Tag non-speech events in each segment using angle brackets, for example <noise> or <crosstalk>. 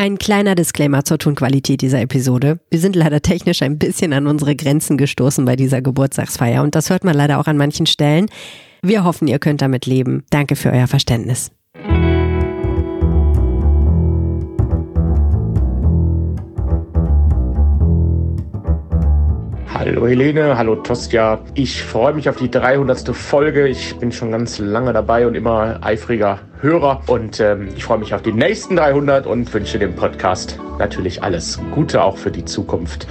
Ein kleiner Disclaimer zur Tonqualität dieser Episode. Wir sind leider technisch ein bisschen an unsere Grenzen gestoßen bei dieser Geburtstagsfeier und das hört man leider auch an manchen Stellen. Wir hoffen, ihr könnt damit leben. Danke für euer Verständnis. Hallo Helene, hallo Tosja. Ich freue mich auf die 300. Folge. Ich bin schon ganz lange dabei und immer eifriger Hörer. Und ähm, ich freue mich auf die nächsten 300 und wünsche dem Podcast natürlich alles Gute auch für die Zukunft.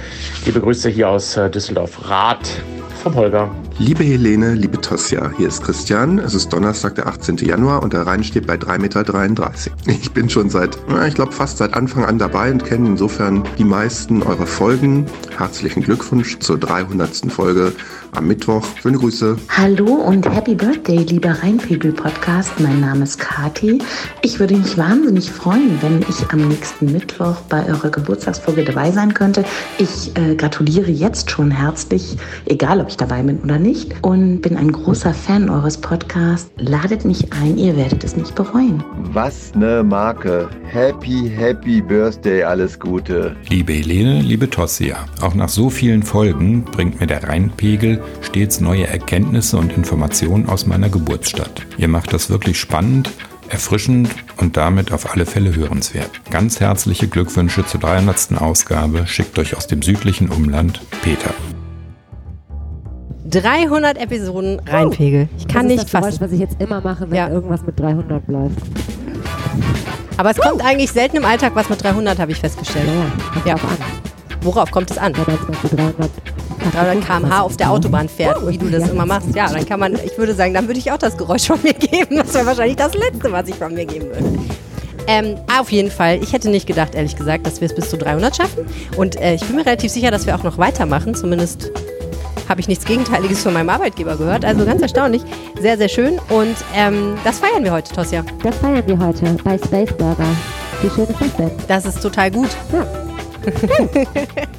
Liebe Grüße hier aus äh, Düsseldorf-Rath vom Holger. Liebe Helene, liebe Tosja, hier ist Christian. Es ist Donnerstag, der 18. Januar und der Rhein steht bei 3,33 Meter. Ich bin schon seit, ich glaube, fast seit Anfang an dabei und kenne insofern die meisten eurer Folgen. Herzlichen Glückwunsch zur 300. Folge am Mittwoch. Schöne Grüße. Hallo und Happy Birthday, lieber Rheinpegel-Podcast. Mein Name ist Kati. Ich würde mich wahnsinnig freuen, wenn ich am nächsten Mittwoch bei eurer Geburtstagsfolge dabei sein könnte. Ich äh, gratuliere jetzt schon herzlich, egal ob ich dabei bin oder nicht, und bin ein großer Fan eures Podcasts. Ladet mich ein, ihr werdet es nicht bereuen. Was ne Marke. Happy, happy Birthday, alles Gute. Liebe Helene, liebe Tossia, auch nach so vielen Folgen bringt mir der Rheinpegel stets neue Erkenntnisse und Informationen aus meiner Geburtsstadt. Ihr macht das wirklich spannend, erfrischend und damit auf alle Fälle hörenswert. Ganz herzliche Glückwünsche zur 300. Ausgabe schickt euch aus dem südlichen Umland Peter. 300 Episoden Rheinpegel. Ich kann das nicht das Geräusch, fassen. was ich jetzt immer mache, wenn Ja. irgendwas mit 300 bläuft. Aber es kommt eigentlich selten im Alltag was mit 300, habe ich festgestellt. Kommt Ja. drauf an. Worauf kommt es an? Wenn man zum Beispiel 300 300 km/h auf der Autobahn fährt, wie du das immer machst. Ja, dann kann man, ich würde sagen, dann würde ich auch das Geräusch von mir geben. Das wäre wahrscheinlich das Letzte, was ich von mir geben würde. Ähm, auf jeden Fall. Ich hätte nicht gedacht, ehrlich gesagt, dass wir es bis zu 300 schaffen. Und äh, ich bin mir relativ sicher, dass wir auch noch weitermachen. Zumindest habe ich nichts Gegenteiliges von meinem Arbeitgeber gehört. Also ganz erstaunlich. Sehr, sehr schön. Und ähm, das feiern wir heute, Tosja. Das feiern wir heute bei Space Burger. Wie schön ist das denn? Das ist total gut. Ja. <laughs>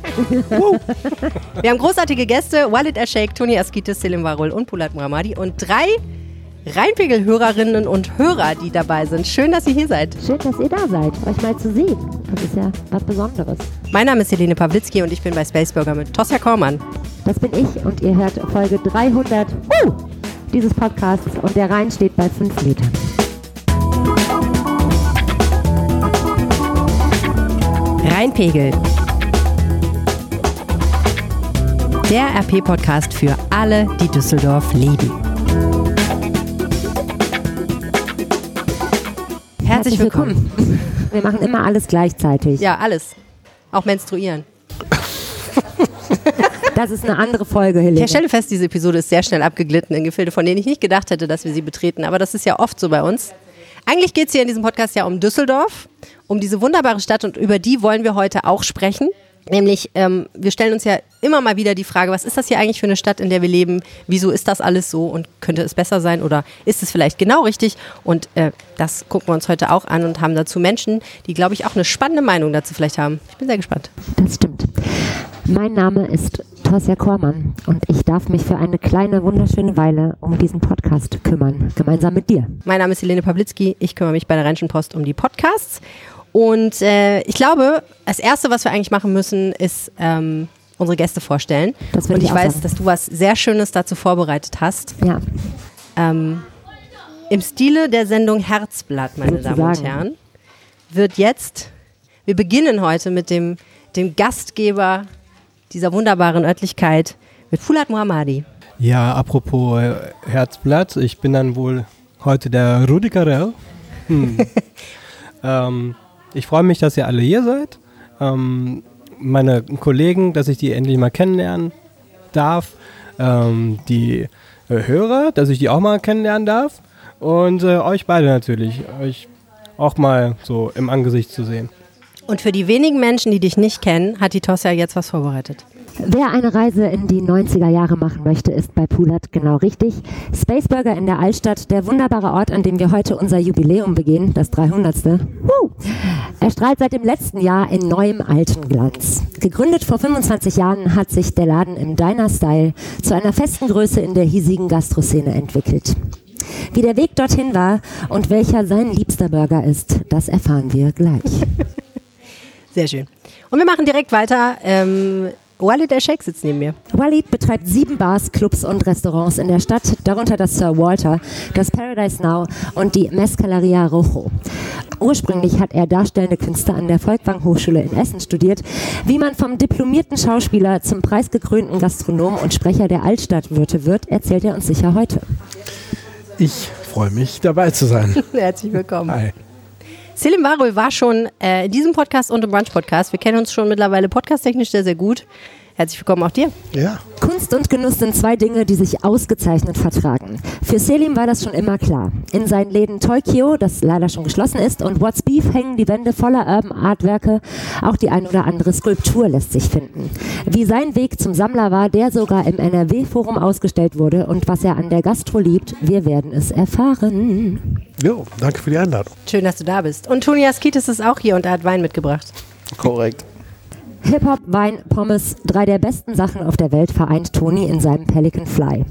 Wir haben großartige Gäste, Walid Ashake, Toni Askitis, Selim Warul und Pulat Muhammadi und drei Rheinpegel-Hörerinnen und Hörer, die dabei sind. Schön, dass ihr hier seid. Schön, dass ihr da seid, euch mal zu sehen. Das ist ja was Besonderes. Mein Name ist Helene Pawlitzki und ich bin bei Spaceburger mit Tosja Kormann. Das bin ich und ihr hört Folge 300 uh, dieses Podcasts und der Rhein steht bei 5 Metern. Rheinpegel. Der RP-Podcast für alle, die Düsseldorf lieben. Herzlich willkommen. Wir machen immer alles gleichzeitig. Ja, alles. Auch menstruieren. Das ist eine andere Folge, Helene. Ich stelle fest, diese Episode ist sehr schnell abgeglitten in Gefilde, von denen ich nicht gedacht hätte, dass wir sie betreten. Aber das ist ja oft so bei uns. Eigentlich geht es hier in diesem Podcast ja um Düsseldorf, um diese wunderbare Stadt und über die wollen wir heute auch sprechen. Nämlich, ähm, wir stellen uns ja immer mal wieder die Frage, was ist das hier eigentlich für eine Stadt, in der wir leben? Wieso ist das alles so und könnte es besser sein oder ist es vielleicht genau richtig? Und äh, das gucken wir uns heute auch an und haben dazu Menschen, die, glaube ich, auch eine spannende Meinung dazu vielleicht haben. Ich bin sehr gespannt. Das stimmt. Mein Name ist Tosja Kormann und ich darf mich für eine kleine, wunderschöne Weile um diesen Podcast kümmern, gemeinsam mit dir. Mein Name ist Helene Pawlitzki. Ich kümmere mich bei der Rheinischen Post um die Podcasts. Und äh, ich glaube, das Erste, was wir eigentlich machen müssen, ist ähm, unsere Gäste vorstellen. Und ich ich weiß, sagen. dass du was sehr Schönes dazu vorbereitet hast. Ja, Ähm, Im Stile der Sendung Herzblatt, meine Damen und Sozusagen. Herren, wird jetzt, wir beginnen heute mit dem, dem Gastgeber dieser wunderbaren Örtlichkeit, mit Fulat Muhammadi. Ja, apropos äh, Herzblatt, ich bin dann wohl heute der Rudi Carell. Hm. <laughs> ähm, ich freue mich, dass ihr alle hier seid. Ähm, meine Kollegen, dass ich die endlich mal kennenlernen darf. Ähm, die äh, Hörer, dass ich die auch mal kennenlernen darf. Und äh, euch beide natürlich, euch auch mal so im Angesicht zu sehen. Und für die wenigen Menschen, die dich nicht kennen, hat die Tosja jetzt was vorbereitet. Wer eine Reise in die 90er Jahre machen möchte, ist bei Pulat genau richtig. Spaceburger in der Altstadt, der wunderbare Ort, an dem wir heute unser Jubiläum begehen, das 300. Woo! Er strahlt seit dem letzten Jahr in neuem alten Glanz. Gegründet vor 25 Jahren hat sich der Laden im Diner-Style zu einer festen Größe in der hiesigen Gastroszene entwickelt. Wie der Weg dorthin war und welcher sein liebster Burger ist, das erfahren wir gleich. <laughs> Sehr schön. Und wir machen direkt weiter. Ähm, Walid El Sheikh sitzt neben mir. Walid betreibt sieben Bars, Clubs und Restaurants in der Stadt, darunter das Sir Walter, das Paradise Now und die Mescaleria Rojo. Ursprünglich hat er darstellende Künste an der Volkwang Hochschule in Essen studiert. Wie man vom diplomierten Schauspieler zum preisgekrönten Gastronom und Sprecher der Altstadtwirte wird, erzählt er uns sicher heute. Ich freue mich, dabei zu sein. <laughs> Herzlich willkommen. Hi. Selim Warul war schon äh, in diesem Podcast und im Brunch-Podcast. Wir kennen uns schon mittlerweile podcasttechnisch sehr, sehr gut. Herzlich willkommen auch dir. Ja, Kunst und Genuss sind zwei Dinge, die sich ausgezeichnet vertragen. Für Selim war das schon immer klar. In seinen Läden Tokyo, das leider schon geschlossen ist, und What's Beef hängen die Wände voller Urban Artwerke. Auch die ein oder andere Skulptur lässt sich finden. Wie sein Weg zum Sammler war, der sogar im NRW-Forum ausgestellt wurde und was er an der Gastro liebt, wir werden es erfahren. jo, danke für die Einladung. Schön, dass du da bist. Und Toni Askitis ist auch hier und er hat Wein mitgebracht. Korrekt. Hip-Hop, Wein, Pommes, drei der besten Sachen auf der Welt vereint Toni in seinem Pelican Fly.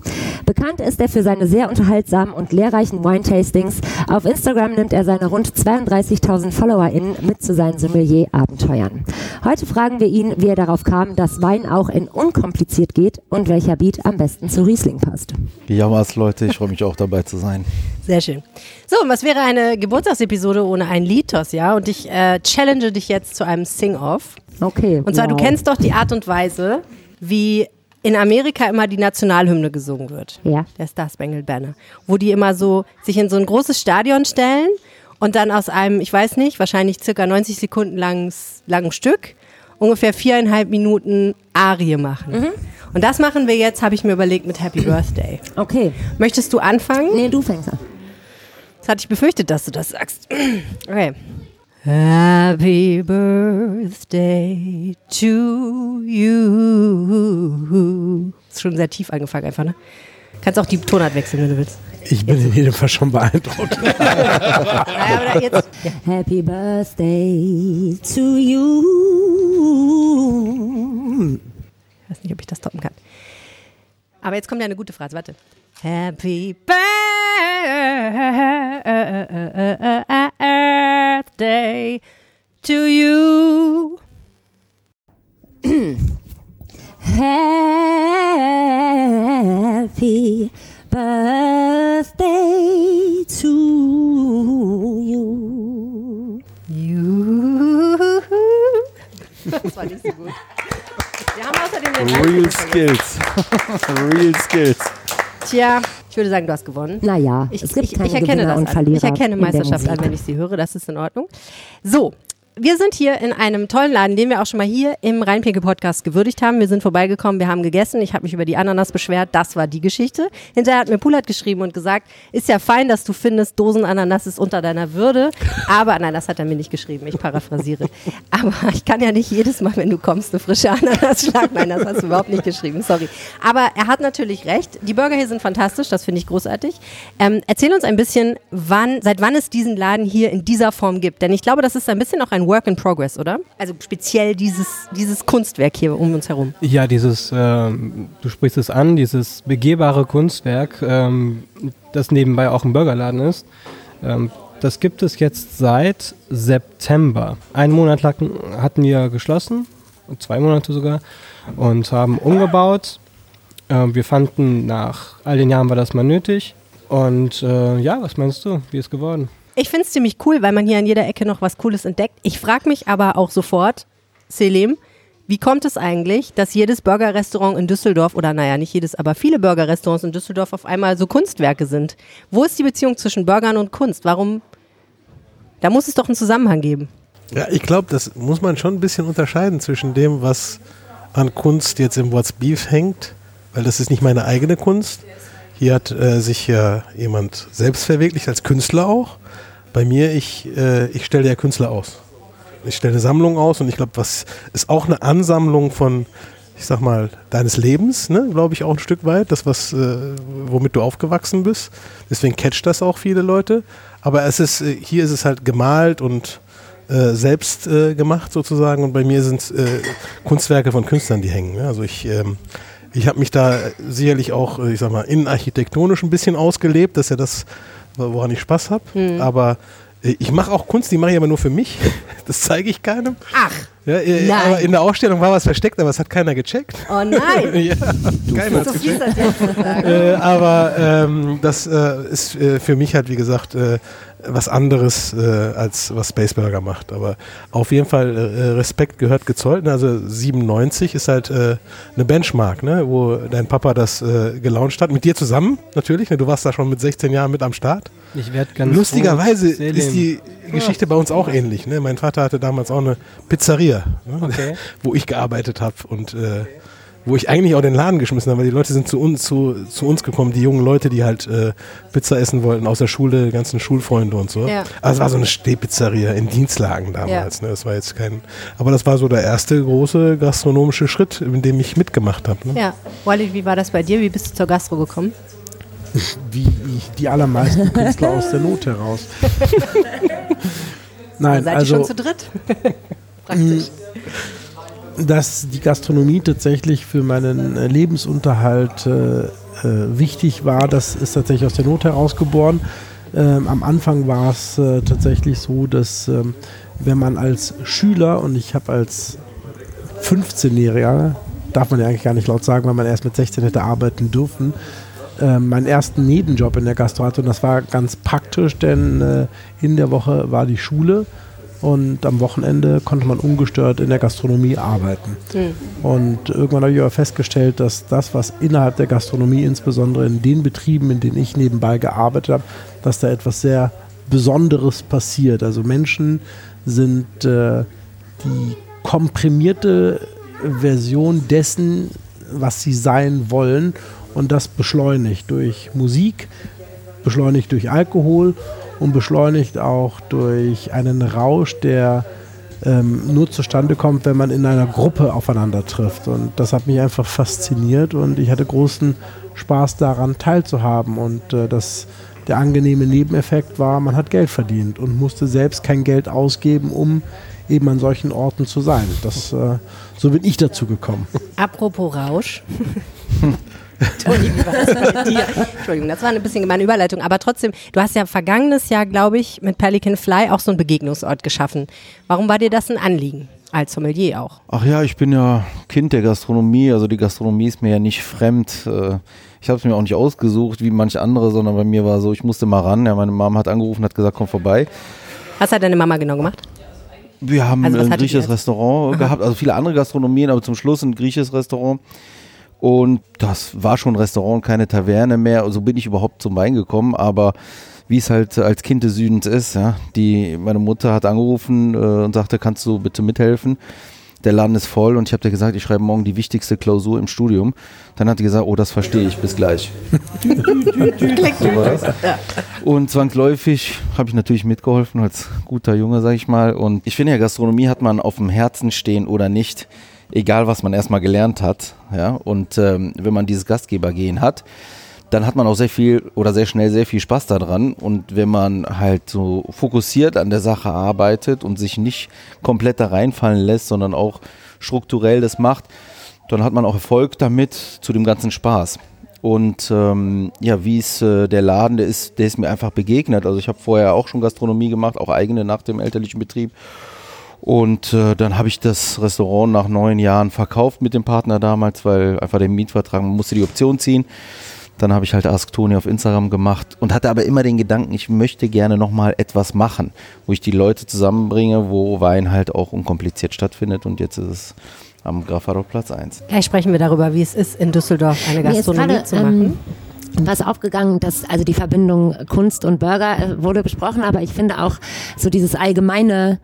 Bekannt ist er für seine sehr unterhaltsamen und lehrreichen Wine-Tastings. Auf Instagram nimmt er seine rund 32.000 FollowerInnen mit zu seinen Sommelier-Abenteuern. Heute fragen wir ihn, wie er darauf kam, dass Wein auch in unkompliziert geht und welcher Beat am besten zu Riesling passt. Ja, was Leute, ich freue mich auch dabei zu sein. <laughs> Sehr schön. So, und was wäre eine Geburtstagsepisode ohne ein Liedtos, ja? Und ich äh, challenge dich jetzt zu einem Sing-Off. Okay. Und zwar, wow. du kennst doch die Art und Weise, wie in Amerika immer die Nationalhymne gesungen wird. Ja. Der Star Spangled Banner. Wo die immer so sich in so ein großes Stadion stellen und dann aus einem, ich weiß nicht, wahrscheinlich circa 90 Sekunden langes, langen Stück ungefähr viereinhalb Minuten Arie machen. Mhm. Und das machen wir jetzt, habe ich mir überlegt, mit Happy Birthday. Okay. Möchtest du anfangen? Nee, du fängst an. Das hatte ich befürchtet, dass du das sagst. <clears throat> Okay. Happy Birthday to you. Ist schon sehr tief angefangen einfach, ne? Kannst auch die Tonart wechseln, wenn du willst. Ich bin in jedem Fall schon beeindruckt. <laughs> Jetzt. Happy Birthday to you. Ich weiß nicht, ob ich das toppen kann. Aber jetzt kommt ja eine gute Phrase, warte. Happy Birthday to you. <clears throat> Happy Birthday to you. You. <laughs> Das war nicht so gut. Wir haben außerdem den Real Skills. <laughs> Real Skills. Tja, ich würde sagen, du hast gewonnen. Naja, Ich, es gibt ich, keine ich erkenne Gewinner das und. Verlierer. Ich erkenne Meisterschaft an, wenn ich sie höre. Das ist in Ordnung. So. Wir sind hier in einem tollen Laden, den wir auch schon mal hier im Rheinpegel-Podcast gewürdigt haben. Wir sind vorbeigekommen, wir haben gegessen. Ich habe mich über die Ananas beschwert. Das war die Geschichte. Hinterher hat mir Pulat geschrieben und gesagt, ist ja fein, dass du findest, Dosen Ananas ist unter deiner Würde. Aber, nein, das hat er mir nicht geschrieben. Ich paraphrasiere. <laughs> Aber ich kann ja nicht jedes Mal, wenn du kommst, eine frische Ananas schlagen. Nein, das hast du überhaupt nicht geschrieben. Sorry. Aber er hat natürlich recht. Die Burger hier sind fantastisch. Das finde ich großartig. Ähm, erzähl uns ein bisschen, wann, seit wann es diesen Laden hier in dieser Form gibt. Denn ich glaube, das ist ein bisschen auch ein Work in Progress, oder? Also speziell dieses, dieses Kunstwerk hier um uns herum. Ja, dieses, ähm, du sprichst es an, dieses begehbare Kunstwerk, ähm, das nebenbei auch ein Burgerladen ist, ähm, das gibt es jetzt seit September. Einen Monat lang hatten wir geschlossen, zwei Monate sogar, und haben umgebaut. Ähm, wir fanden, nach all den Jahren war das mal nötig. Und äh, ja, was meinst du? Wie ist geworden? Ich finde es ziemlich cool, weil man hier an jeder Ecke noch was Cooles entdeckt. Ich frage mich aber auch sofort, Selim, wie kommt es eigentlich, dass jedes Burgerrestaurant in Düsseldorf, oder naja, nicht jedes, aber viele Burgerrestaurants in Düsseldorf auf einmal so Kunstwerke sind? Wo ist die Beziehung zwischen Burgern und Kunst? Warum? Da muss es doch einen Zusammenhang geben. Ja, ich glaube, das muss man schon ein bisschen unterscheiden zwischen dem, was an Kunst jetzt im What's Beef hängt, weil das ist nicht meine eigene Kunst. Hier hat äh, sich ja jemand selbst verwirklicht, als Künstler auch. Bei mir, ich, äh, ich stelle ja Künstler aus. Ich stelle eine Sammlung aus und ich glaube, was ist auch eine Ansammlung von, ich sag mal, deines Lebens, ne, glaube ich auch ein Stück weit, das, was, äh, womit du aufgewachsen bist. Deswegen catcht das auch viele Leute. Aber es ist, äh, hier ist es halt gemalt und äh, selbst äh, gemacht sozusagen und bei mir sind äh, Kunstwerke von Künstlern, die hängen. Ne? Also ich, ähm, ich habe mich da sicherlich auch, äh, ich sag mal, innenarchitektonisch ein bisschen ausgelebt, das ist ja das, woran ich Spaß habe. Mhm. Aber Äh, Ich mache auch Kunst, die mache ich aber nur für mich. <laughs> Das zeige ich keinem. Ach, Ja, äh, Nein. aber in der Ausstellung war was versteckt, aber es hat keiner gecheckt. oh nein. <laughs> ja, keiner so hat's gecheckt. Äh, aber ähm, das äh, ist äh, für mich halt, wie gesagt, äh, was anderes, äh, als was Spaceburger macht. Aber auf jeden Fall äh, Respekt gehört gezollt. Also 97 ist halt äh, eine Benchmark, ne? wo dein Papa das äh, gelauncht hat. Mit dir zusammen natürlich. Ne? Du warst da schon mit 16 Jahren mit am Start. Ich werde ganz Lustigerweise ist die Geschichte bei uns auch ähnlich. Ne? Mein Vater hatte damals auch eine Pizzeria, ne? Okay. <laughs> wo ich gearbeitet habe und äh, wo ich eigentlich auch den Laden geschmissen habe, weil die Leute sind zu uns, zu, zu uns gekommen, die jungen Leute, die halt äh, Pizza essen wollten aus der Schule, die ganzen Schulfreunde und so. Ja. Also es war so eine Stehpizzeria in Dienstlagen damals. Ne? Das war jetzt kein, aber das war so der erste große gastronomische Schritt, in dem ich mitgemacht habe. Ne? Ja, Walid, wie war das bei dir? Wie bist du zur Gastro gekommen? wie ich die allermeisten <laughs> Künstler aus der Not heraus. <laughs> Nein, Seid also ihr schon zu dritt? Praktisch. dass die Gastronomie tatsächlich für meinen äh, Lebensunterhalt äh, äh, wichtig war, das ist tatsächlich aus der Not herausgeboren. Ähm, am Anfang war es äh, tatsächlich so, dass ähm, wenn man als Schüler und ich habe als 15-Jähriger, darf man ja eigentlich gar nicht laut sagen, weil man erst mit 16 hätte arbeiten dürfen, äh, meinen ersten Nebenjob in der Gastro hatte und das war ganz praktisch, denn äh, in der Woche war die Schule und am Wochenende konnte man ungestört in der Gastronomie arbeiten. Und irgendwann habe ich aber festgestellt, dass das, was innerhalb der Gastronomie, insbesondere in den Betrieben, in denen ich nebenbei gearbeitet habe, dass da etwas sehr Besonderes passiert. Also Menschen sind äh, die komprimierte Version dessen, was sie sein wollen und das beschleunigt durch Musik, beschleunigt durch Alkohol und beschleunigt auch durch einen Rausch, der ähm, nur zustande kommt, wenn man in einer Gruppe aufeinander trifft. Und das hat mich einfach fasziniert und ich hatte großen Spaß daran teilzuhaben. Und äh, das, der angenehme Nebeneffekt war, man hat Geld verdient und musste selbst kein Geld ausgeben, um eben an solchen Orten zu sein. Das, äh, so bin ich dazu gekommen. Apropos Rausch. <laughs> Entschuldigung, was war mit dir? Entschuldigung, das war eine bisschen gemeine Überleitung, aber trotzdem, du hast ja vergangenes Jahr, glaube ich, mit Pelican Fly auch so einen Begegnungsort geschaffen. Warum war dir das ein Anliegen? Als Sommelier auch. Ach ja, ich bin ja Kind der Gastronomie, also die Gastronomie ist mir ja nicht fremd. Äh, Ich habe es mir auch nicht ausgesucht wie manche andere, sondern bei mir war so, ich musste mal ran. Ja, meine Mama hat angerufen, hat gesagt, komm vorbei. Was hat deine Mama genau gemacht? Wir haben Also ein griechisches? Restaurant gehabt, also viele andere Gastronomien, aber zum Schluss ein griechisches Restaurant. Und das war schon ein Restaurant, keine Taverne mehr. So bin ich überhaupt zum Wein gekommen, aber wie es halt als Kind des Südens ist, ja, die, meine Mutter hat angerufen äh, und sagte, kannst du bitte mithelfen? Der Laden ist voll und ich habe dir gesagt, ich schreibe morgen die wichtigste Klausur im Studium. Dann hat die gesagt, oh, das verstehe ich, bis gleich. <laughs> so. Und zwangsläufig habe ich natürlich mitgeholfen als guter Junge, sag ich mal. Und ich finde ja, Gastronomie hat man auf dem Herzen stehen oder nicht, egal was man erstmal gelernt hat. Ja? Und ähm, wenn man dieses Gastgebergehen hat, dann hat man auch sehr viel oder sehr schnell sehr viel Spaß daran. Und wenn man halt so fokussiert an der Sache arbeitet und sich nicht komplett da reinfallen lässt, sondern auch strukturell das macht, dann hat man auch Erfolg damit zu dem ganzen Spaß. Und ähm, ja, wie ist äh, der Laden, der ist, der ist mir einfach begegnet. Also ich habe vorher auch schon Gastronomie gemacht, auch eigene nach dem elterlichen Betrieb. Und äh, dann habe ich das Restaurant nach neun Jahren verkauft mit dem Partner damals, weil einfach der Mietvertrag, man musste die Option ziehen. Dann habe ich halt Ask Tony auf Instagram gemacht und hatte aber immer den Gedanken, ich möchte gerne nochmal etwas machen, wo ich die Leute zusammenbringe, wo Wein halt auch unkompliziert stattfindet. Und jetzt ist es am Grafador Platz 1. Gleich sprechen wir darüber, wie es ist, in Düsseldorf eine Gastronomie gerade, zu machen. ähm, was aufgegangen, dass also die Verbindung Kunst und Burger äh, wurde besprochen, aber ich finde auch so dieses allgemeine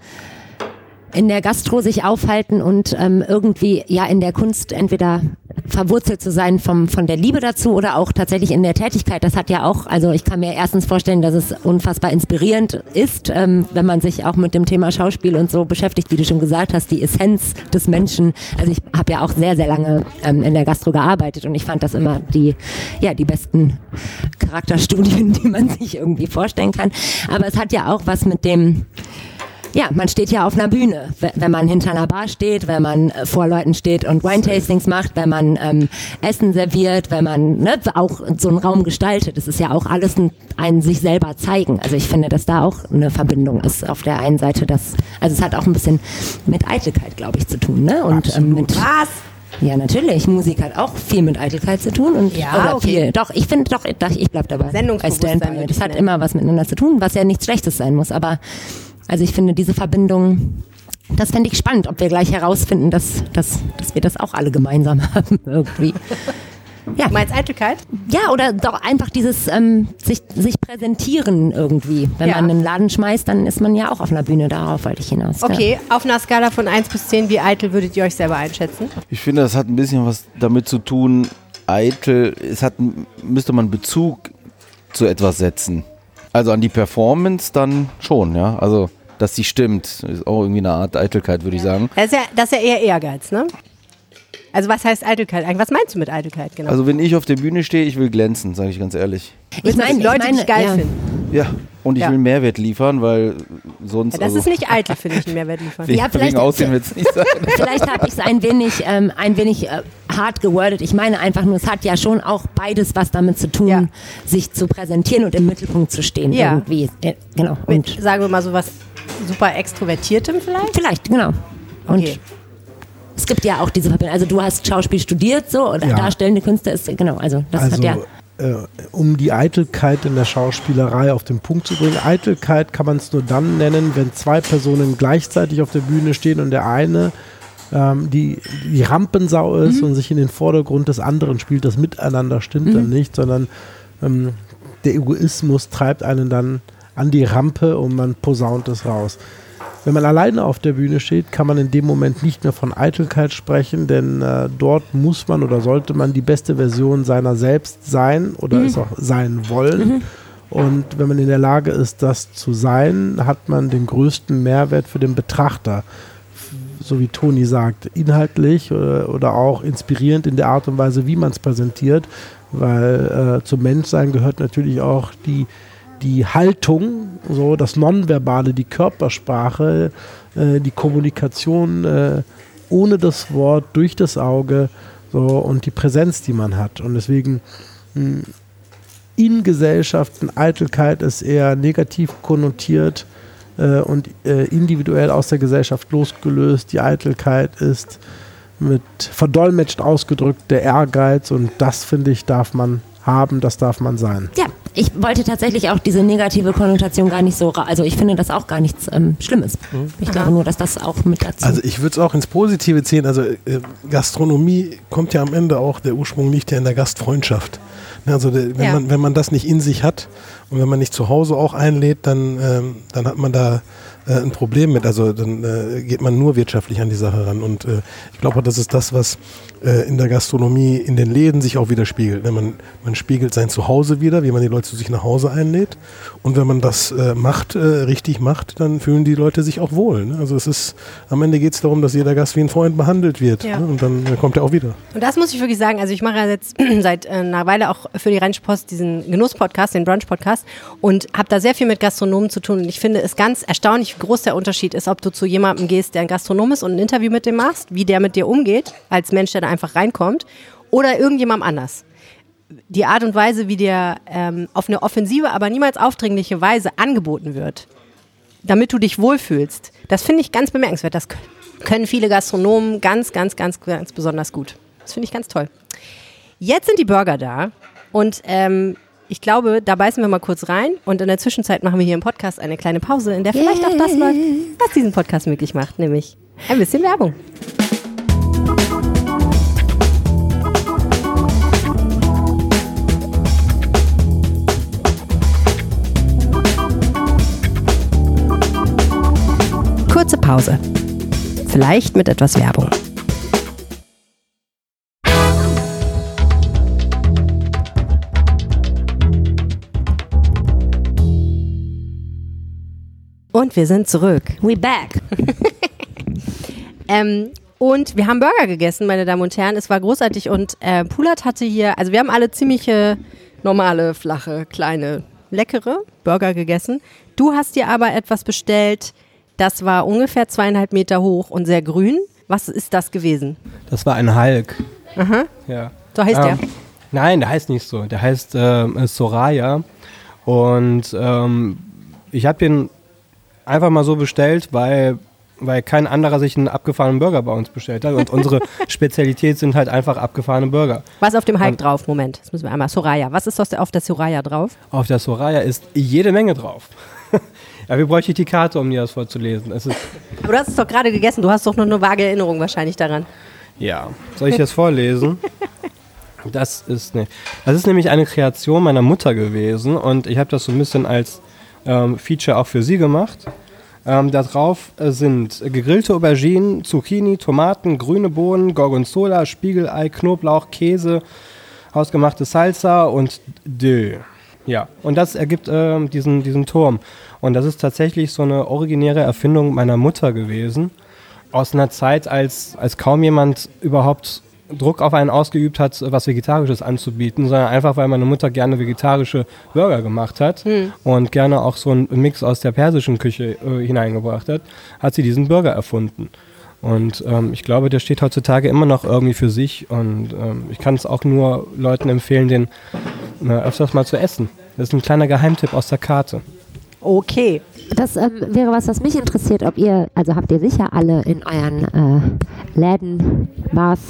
in der Gastro sich aufhalten und ähm, irgendwie ja in der Kunst entweder verwurzelt zu sein vom, von der Liebe dazu oder auch tatsächlich in der Tätigkeit. Das hat ja auch, also ich kann mir erstens vorstellen, dass es unfassbar inspirierend ist, ähm, wenn man sich auch mit dem Thema Schauspiel und so beschäftigt, wie du schon gesagt hast, die Essenz des Menschen. Also ich habe ja auch sehr, sehr lange ähm, in der Gastro gearbeitet und ich fand das immer die, ja, die besten Charakterstudien, <laughs> die man sich irgendwie vorstellen kann. Aber es hat ja auch was mit dem ja, man steht ja auf einer Bühne. Wenn man hinter einer Bar steht, wenn man äh, vor Leuten steht und Wine-Tastings macht, wenn man ähm, Essen serviert, wenn man ne, auch so einen Raum gestaltet. Das ist ja auch alles ein, ein sich selber zeigen. Also ich finde, dass da auch eine Verbindung ist. Auf der einen Seite, das, also es hat auch ein bisschen mit Eitelkeit, glaube ich, zu tun. Ne? Und ähm, mit Was? ja, natürlich. Musik hat auch viel mit Eitelkeit zu tun. Und, Ja, oder okay. viel. Doch, ich finde, doch, ich bleib dabei. Sendungsbewusstsein Das hat immer was miteinander zu tun, was ja nichts Schlechtes sein muss. Aber also ich finde diese Verbindung, das fände ich spannend, ob wir gleich herausfinden, dass, dass, dass wir das auch alle gemeinsam <laughs> haben irgendwie. Ja. Du meinst Eitelkeit? Ja, oder doch einfach dieses ähm, sich, sich präsentieren irgendwie. Wenn Ja. man einen Laden schmeißt, dann ist man ja auch auf einer Bühne, darauf wollte ich hinaus. ja. Okay, auf einer Skala von 1 bis 10, wie eitel würdet ihr euch selber einschätzen? Ich finde, das hat ein bisschen was damit zu tun, eitel, es hat, müsste man Bezug zu etwas setzen. Also an die Performance dann schon, ja. Also, dass sie stimmt, ist auch irgendwie eine Art Eitelkeit, würde ich sagen. Das ist, ja, das ist ja eher Ehrgeiz, ne? Also was heißt Eitelkeit eigentlich? Was meinst du mit Eitelkeit genau? Also, wenn ich auf der Bühne stehe, ich will glänzen, sage ich ganz ehrlich. Dass die Leute dich geil ja. finden? Ja, und ich Ja. will Mehrwert liefern, weil sonst. Ja, das also, ist nicht eitel, finde ich, einen Mehrwert liefern. <laughs> Ja, vielleicht- Aussehen wird es nicht sein. <laughs> Vielleicht habe ich es ein wenig, ähm, ein wenig äh, hart gewordet. Ich meine einfach nur, es hat ja schon auch beides was damit zu tun, Ja. sich zu präsentieren und im Mittelpunkt zu stehen. Ja. Irgendwie. Äh, genau. Mit, Und sagen wir mal so was super Extrovertiertem vielleicht? vielleicht, genau. Und Okay. Es gibt ja auch diese Verbindung. Also du hast Schauspiel studiert, so, oder Ja. darstellende Künste ist, genau, also das also, hat ja. äh, um die Eitelkeit in der Schauspielerei auf den Punkt zu bringen. Eitelkeit kann man es nur dann nennen, wenn zwei Personen gleichzeitig auf der Bühne stehen und der eine ähm, die, die Rampensau ist Mhm. und sich in den Vordergrund des anderen spielt. Das Miteinander stimmt Mhm. dann nicht, sondern ähm, der Egoismus treibt einen dann an die Rampe und man posaunt es raus. Wenn man alleine auf der Bühne steht, kann man in dem Moment nicht mehr von Eitelkeit sprechen, denn äh, dort muss man oder sollte man die beste Version seiner selbst sein oder Mhm. es auch sein wollen. Und wenn man in der Lage ist, das zu sein, hat man den größten Mehrwert für den Betrachter. So wie Toni sagt, inhaltlich oder, oder auch inspirierend in der Art und Weise, wie man es präsentiert, weil äh, zum Menschsein gehört natürlich auch die, die Haltung, so das Nonverbale, die Körpersprache, äh, die Kommunikation äh, ohne das Wort, durch das Auge so, und die Präsenz, die man hat. Und deswegen mh, in Gesellschaften Eitelkeit ist eher negativ konnotiert äh, und äh, individuell aus der Gesellschaft losgelöst. Die Eitelkeit ist mit verdolmetscht ausgedrückt der Ehrgeiz und das finde ich darf man haben, das darf man sein. Ja, ich wollte tatsächlich auch diese negative Konnotation gar nicht so, also ich finde das auch gar nichts ähm, Schlimmes. Ich glaube nur, dass das auch mit dazu. Also ich würde es auch ins Positive ziehen. Also äh, Gastronomie kommt ja am Ende auch, der Ursprung liegt ja in der Gastfreundschaft. Ne, Also der, wenn, Ja. man, wenn man das nicht in sich hat und wenn man nicht zu Hause auch einlädt, dann, ähm, dann hat man da äh, ein Problem mit. Also dann äh, geht man nur wirtschaftlich an die Sache ran. Und äh, ich glaube, das ist das, was äh, in der Gastronomie, in den Läden sich auch widerspiegelt. Ne? Man, man spiegelt sein Zuhause wieder, wie man die Leute zu sich nach Hause einlädt. Und wenn man das äh, macht, äh, richtig macht, dann fühlen die Leute sich auch wohl. Ne? Also es ist, am Ende geht es darum, dass jeder Gast wie ein Freund behandelt wird. Ja. Ne? Und dann kommt er auch wieder. Und das muss ich wirklich sagen. Also ich mache ja jetzt <clears throat> seit einer Weile auch für die Rheinische Post diesen Genuss-Podcast, den Brunch-Podcast und habe da sehr viel mit Gastronomen zu tun. Und ich finde es ganz erstaunlich, groß der Unterschied ist, ob du zu jemandem gehst, der ein Gastronom ist und ein Interview mit dem machst, wie der mit dir umgeht, als Mensch, der da einfach reinkommt, oder irgendjemandem anders. Die Art und Weise, wie dir ähm, auf eine offensive, aber niemals aufdringliche Weise angeboten wird, damit du dich wohlfühlst, das finde ich ganz bemerkenswert. Das können viele Gastronomen ganz, ganz, ganz, ganz besonders gut. Das finde ich ganz toll. Jetzt sind die Burger da und ähm, ich glaube, da beißen wir mal kurz rein und in der Zwischenzeit machen wir hier im Podcast eine kleine Pause, in der vielleicht auch das läuft, was diesen Podcast möglich macht, nämlich ein bisschen Werbung. Kurze Pause. Vielleicht mit etwas Werbung. Und wir sind zurück. We back. <laughs> Ähm, und wir haben Burger gegessen, meine Damen und Herren. Es war großartig. Und äh, Pulat hatte hier, also wir haben alle ziemliche normale, flache, kleine, leckere Burger gegessen. Du hast dir aber etwas bestellt, Das war ungefähr zweieinhalb Meter hoch und sehr grün. Was ist das gewesen? Das war ein Hulk. Aha. Ja. So heißt Ähm, der. Nein, der heißt nicht so. Der heißt ähm, Soraya. Und ähm, ich habe den einfach mal so bestellt, weil, weil kein anderer sich einen abgefahrenen Burger bei uns bestellt hat. Und unsere <laughs> Spezialität sind halt einfach abgefahrene Burger. Was ist auf dem Hulk Ähm, drauf? Moment, das müssen wir einmal. Soraya. Was ist auf der Soraya drauf? Auf der Soraya ist jede Menge drauf. <laughs> ja, wie bräuchte ich die Karte, um dir das vorzulesen? Es ist, Aber du hast es doch gerade gegessen. Du hast doch nur eine vage Erinnerung wahrscheinlich daran. ja, soll ich das vorlesen? <laughs> Das ist, ne, das ist nämlich eine Kreation meiner Mutter gewesen und ich habe das so ein bisschen als ähm, Feature auch für sie gemacht. Ähm, da drauf äh, sind gegrillte Auberginen, Zucchini, Tomaten, grüne Bohnen, Gorgonzola, Spiegelei, Knoblauch, Käse, hausgemachte Salsa und Dill. Ja, und das ergibt ähm, diesen, diesen Turm. Und das ist tatsächlich so eine originäre Erfindung meiner Mutter gewesen. Aus einer Zeit, als, als kaum jemand überhaupt Druck auf einen ausgeübt hat, was Vegetarisches anzubieten, sondern einfach, weil meine Mutter gerne vegetarische Burger gemacht hat Hm. und gerne auch so einen Mix aus der persischen Küche äh, hineingebracht hat, hat sie diesen Burger erfunden. Und ähm, ich glaube, der steht heutzutage immer noch irgendwie für sich und ähm, ich kann es auch nur Leuten empfehlen, den äh, öfters mal zu essen. Das ist ein kleiner Geheimtipp aus der Karte. Okay. Das ähm, wäre was, was mich interessiert, ob ihr, also habt ihr sicher alle in euren äh, Läden, Bars,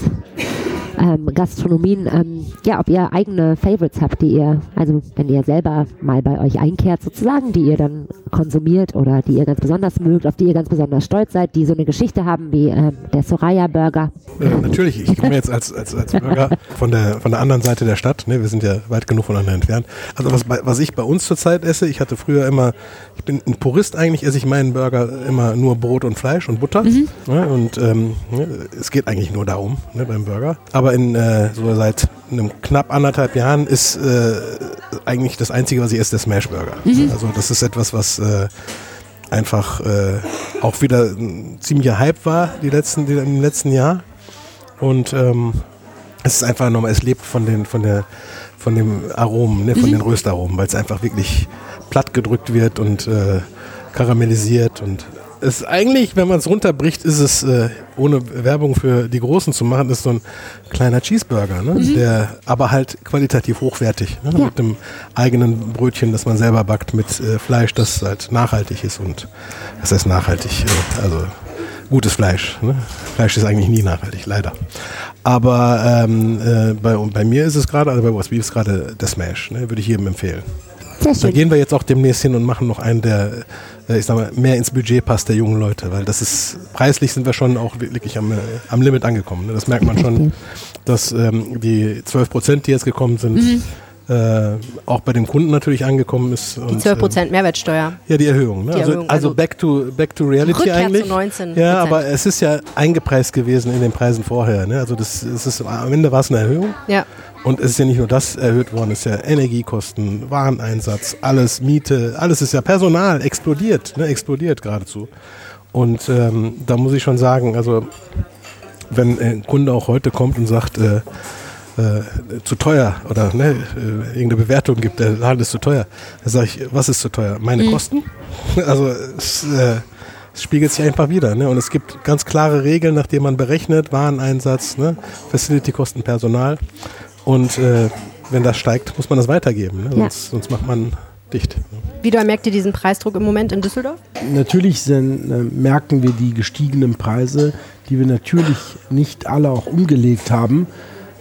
ähm, Gastronomien, ähm, ja, ob ihr eigene Favorites habt, die ihr, also wenn ihr selber mal bei euch einkehrt sozusagen, die ihr dann konsumiert oder die ihr ganz besonders mögt, auf die ihr ganz besonders stolz seid, die so eine Geschichte haben wie ähm, der Soraya Burger. Äh, natürlich, ich komme jetzt als, als, als Bürger <laughs> von der, von der anderen Seite der Stadt. Ne? Wir sind ja weit genug voneinander entfernt. Also was, was ich bei uns zurzeit esse, ich hatte früher immer, ich bin ein Purist eigentlich, esse ich meinen Burger immer nur Brot und Fleisch und Butter. Ne? Und ähm, ne? es geht eigentlich nur darum ne, beim Burger. Aber in äh, so seit einem knapp anderthalb Jahren ist äh, eigentlich das Einzige, was ich esse, der Smash Burger. Mhm. Also das ist etwas, was äh, einfach äh, auch wieder ein ziemlicher Hype war die letzten, die, im letzten Jahr. Und ähm, es ist einfach nochmal, es lebt von den, von der, von dem Aromen, ne, von Mhm. den Röstaromen, weil es einfach wirklich platt gedrückt wird und äh, karamellisiert und es ist eigentlich, wenn man es runterbricht, ist es, äh, ohne Werbung für die Großen zu machen, ist so ein kleiner Cheeseburger, ne? Mhm. der aber halt qualitativ hochwertig, ne? Ja. mit dem eigenen Brötchen, das man selber backt, mit äh, Fleisch, das halt nachhaltig ist und das heißt nachhaltig, äh, also gutes Fleisch. Ne? Fleisch ist eigentlich nie nachhaltig, leider. Aber ähm, äh, bei, bei mir ist es gerade, also bei Beef ist gerade der Smash, ne? würde ich jedem empfehlen. Da gehen wir jetzt auch demnächst hin und machen noch einen, der, ich sag mal, mehr ins Budget passt der jungen Leute, weil das ist, preislich sind wir schon auch wirklich am, äh, am Limit angekommen. Ne? Das merkt man schon, <laughs> dass ähm, die 12 Prozent, die jetzt gekommen sind, Mhm. äh, auch bei dem Kunden natürlich angekommen ist. Die und, 12 ähm, Prozent Mehrwertsteuer. ja, die Erhöhung. Ne? Die also, Erhöhung, also, also back to back to reality Rückkehr zu eigentlich. 19%. Ja, aber es ist ja eingepreist gewesen in den Preisen vorher. Ne? Also das, es ist am Ende war es eine Erhöhung. Ja. Und es ist ja nicht nur das erhöht worden, es ist ja Energiekosten, Wareneinsatz, alles, Miete, alles ist ja Personal, explodiert, ne? explodiert geradezu. Und ähm, da muss ich schon sagen, also wenn ein Kunde auch heute kommt und sagt, äh, äh, zu teuer oder ne, äh, irgendeine Bewertung gibt, der Laden ist zu teuer, dann sage ich, was ist zu teuer? Meine Mhm. Kosten? <laughs> Also es, äh, es spiegelt sich einfach wieder. Ne? Und es gibt ganz klare Regeln, nach denen man berechnet, Wareneinsatz, ne? Facility-Kosten, Personal. Und äh, wenn das steigt, muss man das weitergeben. Ne? Ja. Sonst, sonst macht man dicht. Wie doll merkt ihr diesen Preisdruck im Moment in Düsseldorf? Natürlich sind, äh, merken wir die gestiegenen Preise, die wir natürlich nicht alle auch umgelegt haben.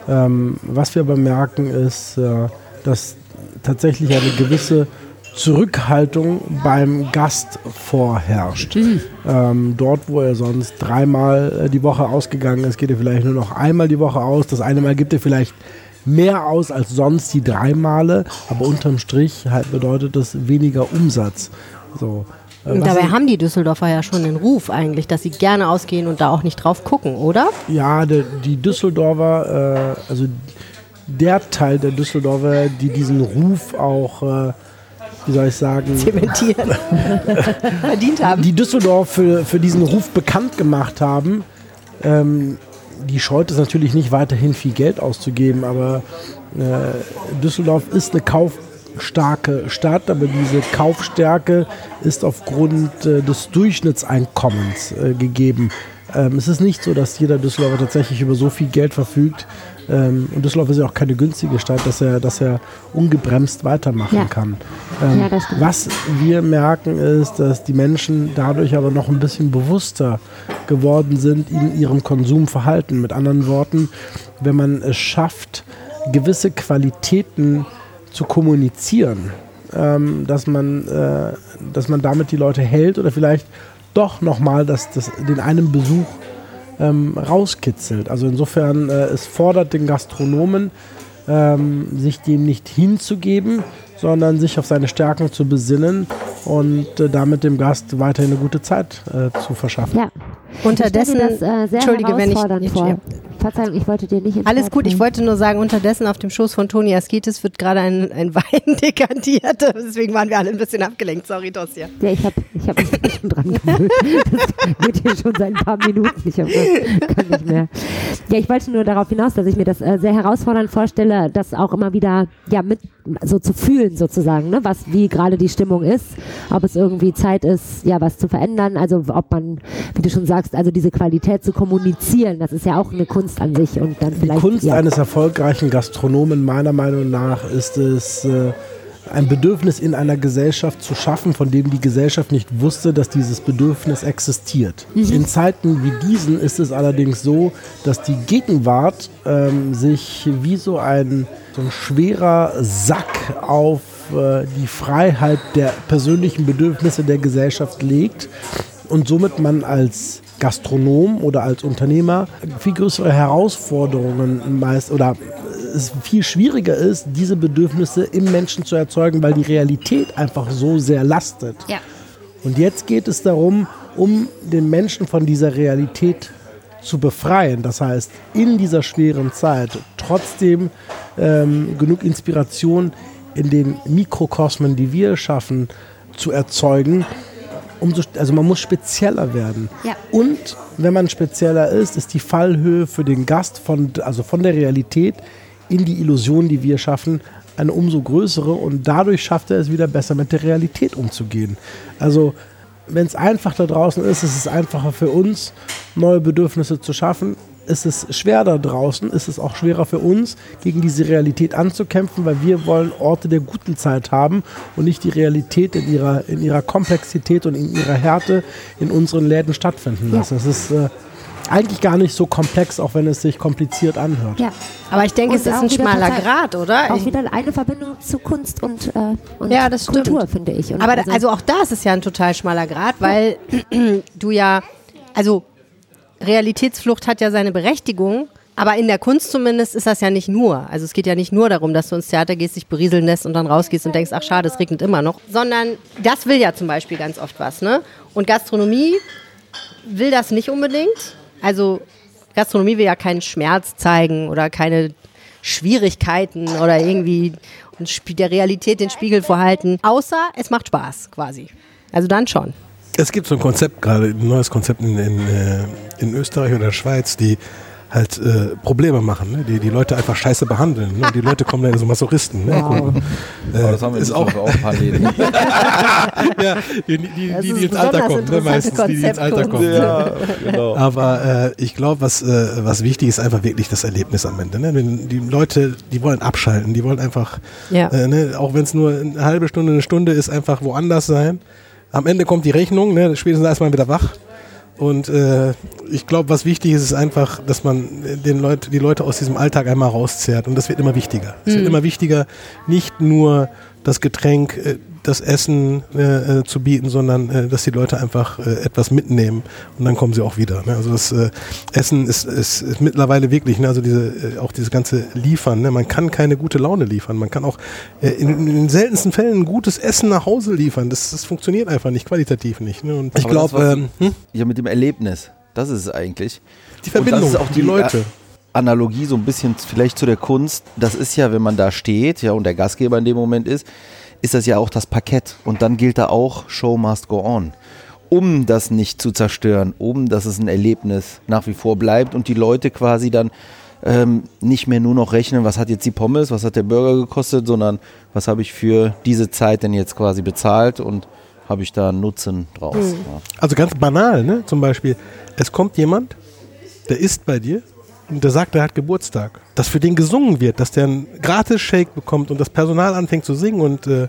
Ähm, was wir aber merken, ist, äh, dass tatsächlich eine gewisse Zurückhaltung beim Gast vorherrscht. Ähm, dort, wo er sonst dreimal äh, die Woche ausgegangen ist, geht er vielleicht nur noch einmal die Woche aus. Das eine Mal gibt er vielleicht mehr aus als sonst die drei Male, aber unterm Strich halt bedeutet das weniger Umsatz. So. Äh, Und dabei haben die Düsseldorfer ja schon den Ruf eigentlich, dass sie gerne ausgehen und da auch nicht drauf gucken, oder? Ja, der, die Düsseldorfer, äh, also der Teil der Düsseldorfer, die diesen Ruf auch, äh, wie soll ich sagen, Zementieren. <laughs> Verdient haben. die Düsseldorf für, für diesen Ruf bekannt gemacht haben, ähm, die scheut es natürlich nicht weiterhin viel Geld auszugeben, aber äh, Düsseldorf ist eine Kauf, kaufstarke Stadt, aber diese Kaufstärke ist aufgrund äh, des Durchschnittseinkommens äh, gegeben. Ähm, es ist nicht so, dass jeder Düsseldorfer tatsächlich über so viel Geld verfügt. Ähm, und Düsseldorf ist ja auch keine günstige Stadt, dass er, dass er ungebremst weitermachen Ja. kann. Ähm, Ja, was wir merken ist, dass die Menschen dadurch aber noch ein bisschen bewusster geworden sind in ihrem Konsumverhalten. Mit anderen Worten, wenn man es schafft, gewisse Qualitäten zu kommunizieren, ähm, dass, man, äh, dass man damit die Leute hält oder vielleicht doch nochmal das, das, den einen Besuch ähm, rauskitzelt. Also insofern, äh, es fordert den Gastronomen, ähm, sich dem nicht hinzugeben, sondern sich auf seine Stärken zu besinnen und äh, damit dem Gast weiterhin eine gute Zeit äh, zu verschaffen. Ja. Unterdessen, das äh, sehr Entschuldige, wenn ich- ich- vor. ja. Verzeihung, ich wollte dir nicht ins Alles gut, ich wollte nur sagen, unterdessen auf dem Schoß von Toni Askitis wird gerade ein, ein <laughs> Wein dekantiert. Deswegen waren wir alle ein bisschen abgelenkt. Sorry, Tosja. Ja, ich habe ich hab mich schon dran gewöhnt. Das geht hier schon seit ein paar Minuten. Ich hab, kann nicht mehr. Ja, ich wollte nur darauf hinaus, dass ich mir das äh, sehr herausfordernd vorstelle, das auch immer wieder ja mit so zu fühlen sozusagen, ne? was wie gerade die Stimmung ist, ob es irgendwie Zeit ist, ja was zu verändern, also ob man, wie du schon sagst, also diese Qualität zu kommunizieren, das ist ja auch eine Kunst an sich und dann Die vielleicht Kunst ja. eines erfolgreichen Gastronomen meiner Meinung nach ist es, äh, ein Bedürfnis in einer Gesellschaft zu schaffen, von dem die Gesellschaft nicht wusste, dass dieses Bedürfnis existiert. In Zeiten wie diesen ist es allerdings so, dass die Gegenwart ähm, sich wie so ein, so ein schwerer Sack auf äh, die Freiheit der persönlichen Bedürfnisse der Gesellschaft legt und somit man als Gastronom oder als Unternehmer viel größere Herausforderungen meist oder es viel schwieriger ist, diese Bedürfnisse im Menschen zu erzeugen, weil die Realität einfach so sehr lastet. Ja. Und jetzt geht es darum, um den Menschen von dieser Realität zu befreien. Das heißt, in dieser schweren Zeit trotzdem ähm, genug Inspiration in den Mikrokosmen, die wir schaffen, zu erzeugen. Umso, also man muss spezieller werden. Ja. Und wenn man spezieller ist, ist die Fallhöhe für den Gast von, also von der Realität in die Illusion, die wir schaffen, eine umso größere und dadurch schafft er es wieder besser mit der Realität umzugehen. Also wenn es einfach da draußen ist, ist es einfacher für uns, neue Bedürfnisse zu schaffen. Ist es schwer da draußen, ist es auch schwerer für uns, gegen diese Realität anzukämpfen, weil wir wollen Orte der guten Zeit haben und nicht die Realität in ihrer, in ihrer Komplexität und in ihrer Härte in unseren Läden stattfinden lassen. Das ist äh, eigentlich gar nicht so komplex, auch wenn es sich kompliziert anhört. Ja. Aber ich denke, Und es ist ein schmaler Grad, oder? Auch wieder eine Verbindung zu Kunst und, äh, und Ja, das Kultur, stimmt. finde ich. Und Aber da, also auch das ist ja ein total schmaler Grad, weil <clears throat> du ja, also Realitätsflucht hat ja seine Berechtigung, aber in der Kunst zumindest ist das ja nicht nur. Also es geht ja nicht nur darum, dass du ins Theater gehst, dich berieseln lässt und dann rausgehst und denkst, ach schade, es regnet immer noch, sondern das will ja zum Beispiel ganz oft was, ne? Und Gastronomie will das nicht unbedingt. Also Gastronomie will ja keinen Schmerz zeigen oder keine Schwierigkeiten oder irgendwie der Realität den Spiegel vorhalten, außer es macht Spaß quasi. Also dann schon. Es gibt so ein Konzept gerade, ein neues Konzept in, in, äh, in Österreich oder der Schweiz, die halt äh, Probleme machen, ne? die die Leute einfach scheiße behandeln. Ne? Die Leute kommen dann so Masochisten. Ne? Wow. Äh, Aber das haben wir in ist auch, auch ein paar Läden. <laughs> ja, die, die, die, Das die, die ins Alter kommen, ne? meistens die, die ins Alter kommen. Konzept, ne? genau. Aber äh, ich glaube, was, äh, was wichtig ist, einfach wirklich das Erlebnis am Ende. Ne? Wenn die Leute, die wollen abschalten, die wollen einfach, Ja. äh, ne? auch wenn es nur eine halbe Stunde, eine Stunde ist, einfach woanders sein. Am Ende kommt die Rechnung, ne? spätestens erstmal wieder wach. Und äh, ich glaube, was wichtig ist, ist einfach, dass man den Leut, die Leute aus diesem Alltag einmal rauszehrt. Und das wird immer wichtiger. Es wird Mhm. immer wichtiger, nicht nur das Getränk, äh, das Essen äh, äh, zu bieten, sondern äh, dass die Leute einfach äh, etwas mitnehmen und dann kommen sie auch wieder. Ne? Also das äh, Essen ist, ist, ist mittlerweile wirklich, ne? also diese, äh, auch dieses ganze Liefern. Ne? Man kann keine gute Laune liefern. Man kann auch äh, in, in den seltensten Fällen ein gutes Essen nach Hause liefern. Das, das funktioniert einfach nicht, qualitativ nicht. Ne? Und ich glaube, ähm, hm? ja, mit dem Erlebnis, das ist es eigentlich. Die Verbindung, Und das ist auch die die, Leute. Ä- Analogie so ein bisschen vielleicht zu der Kunst. Das ist ja, wenn man da steht, ja, und der Gastgeber in dem Moment ist, ist das ja auch das Parkett. Und dann gilt da auch, Show must go on. Um das nicht zu zerstören, um dass es ein Erlebnis nach wie vor bleibt und die Leute quasi dann ähm, nicht mehr nur noch rechnen, was hat jetzt die Pommes, was hat der Burger gekostet, sondern was habe ich für diese Zeit denn jetzt quasi bezahlt und habe ich da einen Nutzen draus. Mhm. Ja. Also ganz banal, ne? Zum Beispiel, es kommt jemand, der isst bei dir und der sagt, er hat Geburtstag. Dass für den gesungen wird, dass der einen Gratis-Shake bekommt und das Personal anfängt zu singen und äh, äh,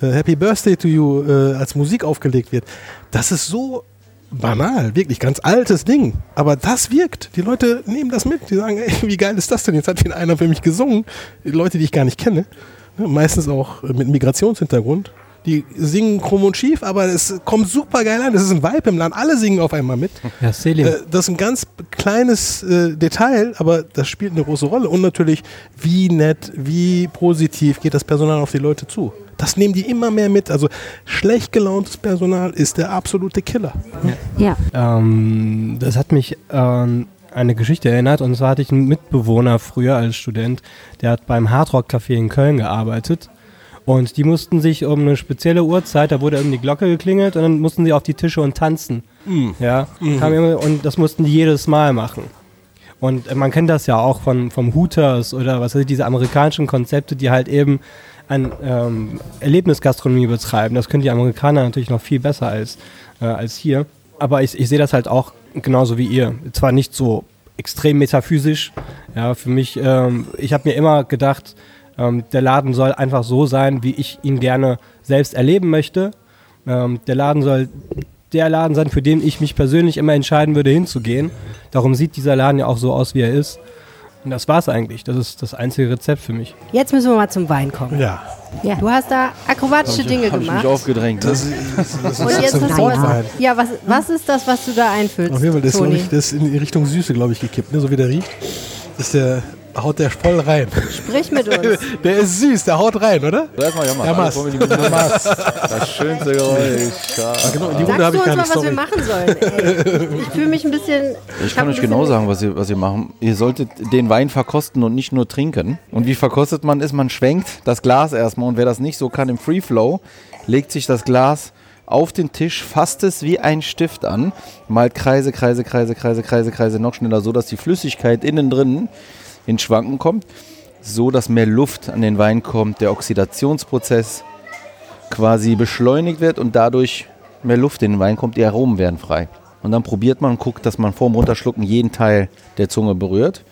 Happy Birthday to you äh, als Musik aufgelegt wird. Das ist so banal, wirklich ganz altes Ding. Aber das wirkt. Die Leute nehmen das mit. Die sagen, ey, wie geil ist das denn? Jetzt hat hier einer für mich gesungen. Die Leute, die ich gar nicht kenne. Ne? Meistens auch mit Migrationshintergrund. Die singen krumm und schief, aber es kommt super geil an. Das ist ein Vibe im Land. Alle singen auf einmal mit. Ja, Selim. Äh, das ist ein ganz kleines äh, Detail, aber das spielt eine große Rolle. Und natürlich, wie nett, wie positiv geht das Personal auf die Leute zu. Das nehmen die immer mehr mit. Also schlecht gelauntes Personal ist der absolute Killer. Ja. Ähm, das hat mich an eine Geschichte erinnert. Und zwar hatte ich einen Mitbewohner früher als Student, der hat beim Hardrock Café in Köln gearbeitet. Und die mussten sich um eine spezielle Uhrzeit, da wurde irgendwie die Glocke geklingelt und dann mussten sie auf die Tische und tanzen. Mhm. Ja, Mhm. und das mussten die jedes Mal machen. Und äh, man kennt das ja auch von, vom Hooters oder was weiß ich, diese amerikanischen Konzepte, die halt eben an ähm, Erlebnisgastronomie betreiben. Das können die Amerikaner natürlich noch viel besser als, äh, als hier. Aber ich, ich sehe das halt auch genauso wie ihr. Zwar nicht so extrem metaphysisch. Ja, für mich, ähm, ich habe mir immer gedacht, ähm, der Laden soll einfach so sein, wie ich ihn gerne selbst erleben möchte. Ähm, der Laden soll der Laden sein, für den ich mich persönlich immer entscheiden würde, hinzugehen. Darum sieht dieser Laden ja auch so aus, wie er ist. Und das war's eigentlich. Das ist das einzige Rezept für mich. Jetzt müssen wir mal zum Wein kommen. Ja. Ja. Du hast da akrobatische Dinge Hab ich gemacht. mich aufgedrängt. ne? Das, das, das Und ist jetzt ein hast du Portwein. was, ja, was, was ist das, was du da einfüllst? Auf jeden Fall, das ist, Toni? nicht, das ist in die Richtung Süße, glaube ich, gekippt, ne? so wie der riecht. Ist der, haut der voll rein. Sprich mit uns. <laughs> Der ist süß, der haut rein, oder? So, erstmal Jammers. Ja, Alle Mast. kommen in die Runde. Das schönste Geräusch. Ja. Genau, in die Sagst Runde habe du ich uns gar mal, nicht, was wir sorry. machen sollen? Ey. <laughs> Ich fühle mich ein bisschen... Ich hab kann euch genau sagen, was ihr, was ihr machen. Ihr solltet den Wein verkosten und nicht nur trinken. Und wie verkostet man es? Man schwenkt das Glas erstmal und wer das nicht so kann im Free Flow, legt sich das Glas auf den Tisch, fasst es wie ein Stift an, malt Kreise, Kreise, Kreise, Kreise, Kreise, Kreise noch schneller, so dass die Flüssigkeit innen drin in Schwanken kommt, so dass mehr Luft an den Wein kommt, der Oxidationsprozess quasi beschleunigt wird und dadurch mehr Luft in den Wein kommt, die Aromen werden frei. Und dann probiert man, guckt, dass man vorm Runterschlucken jeden Teil der Zunge berührt.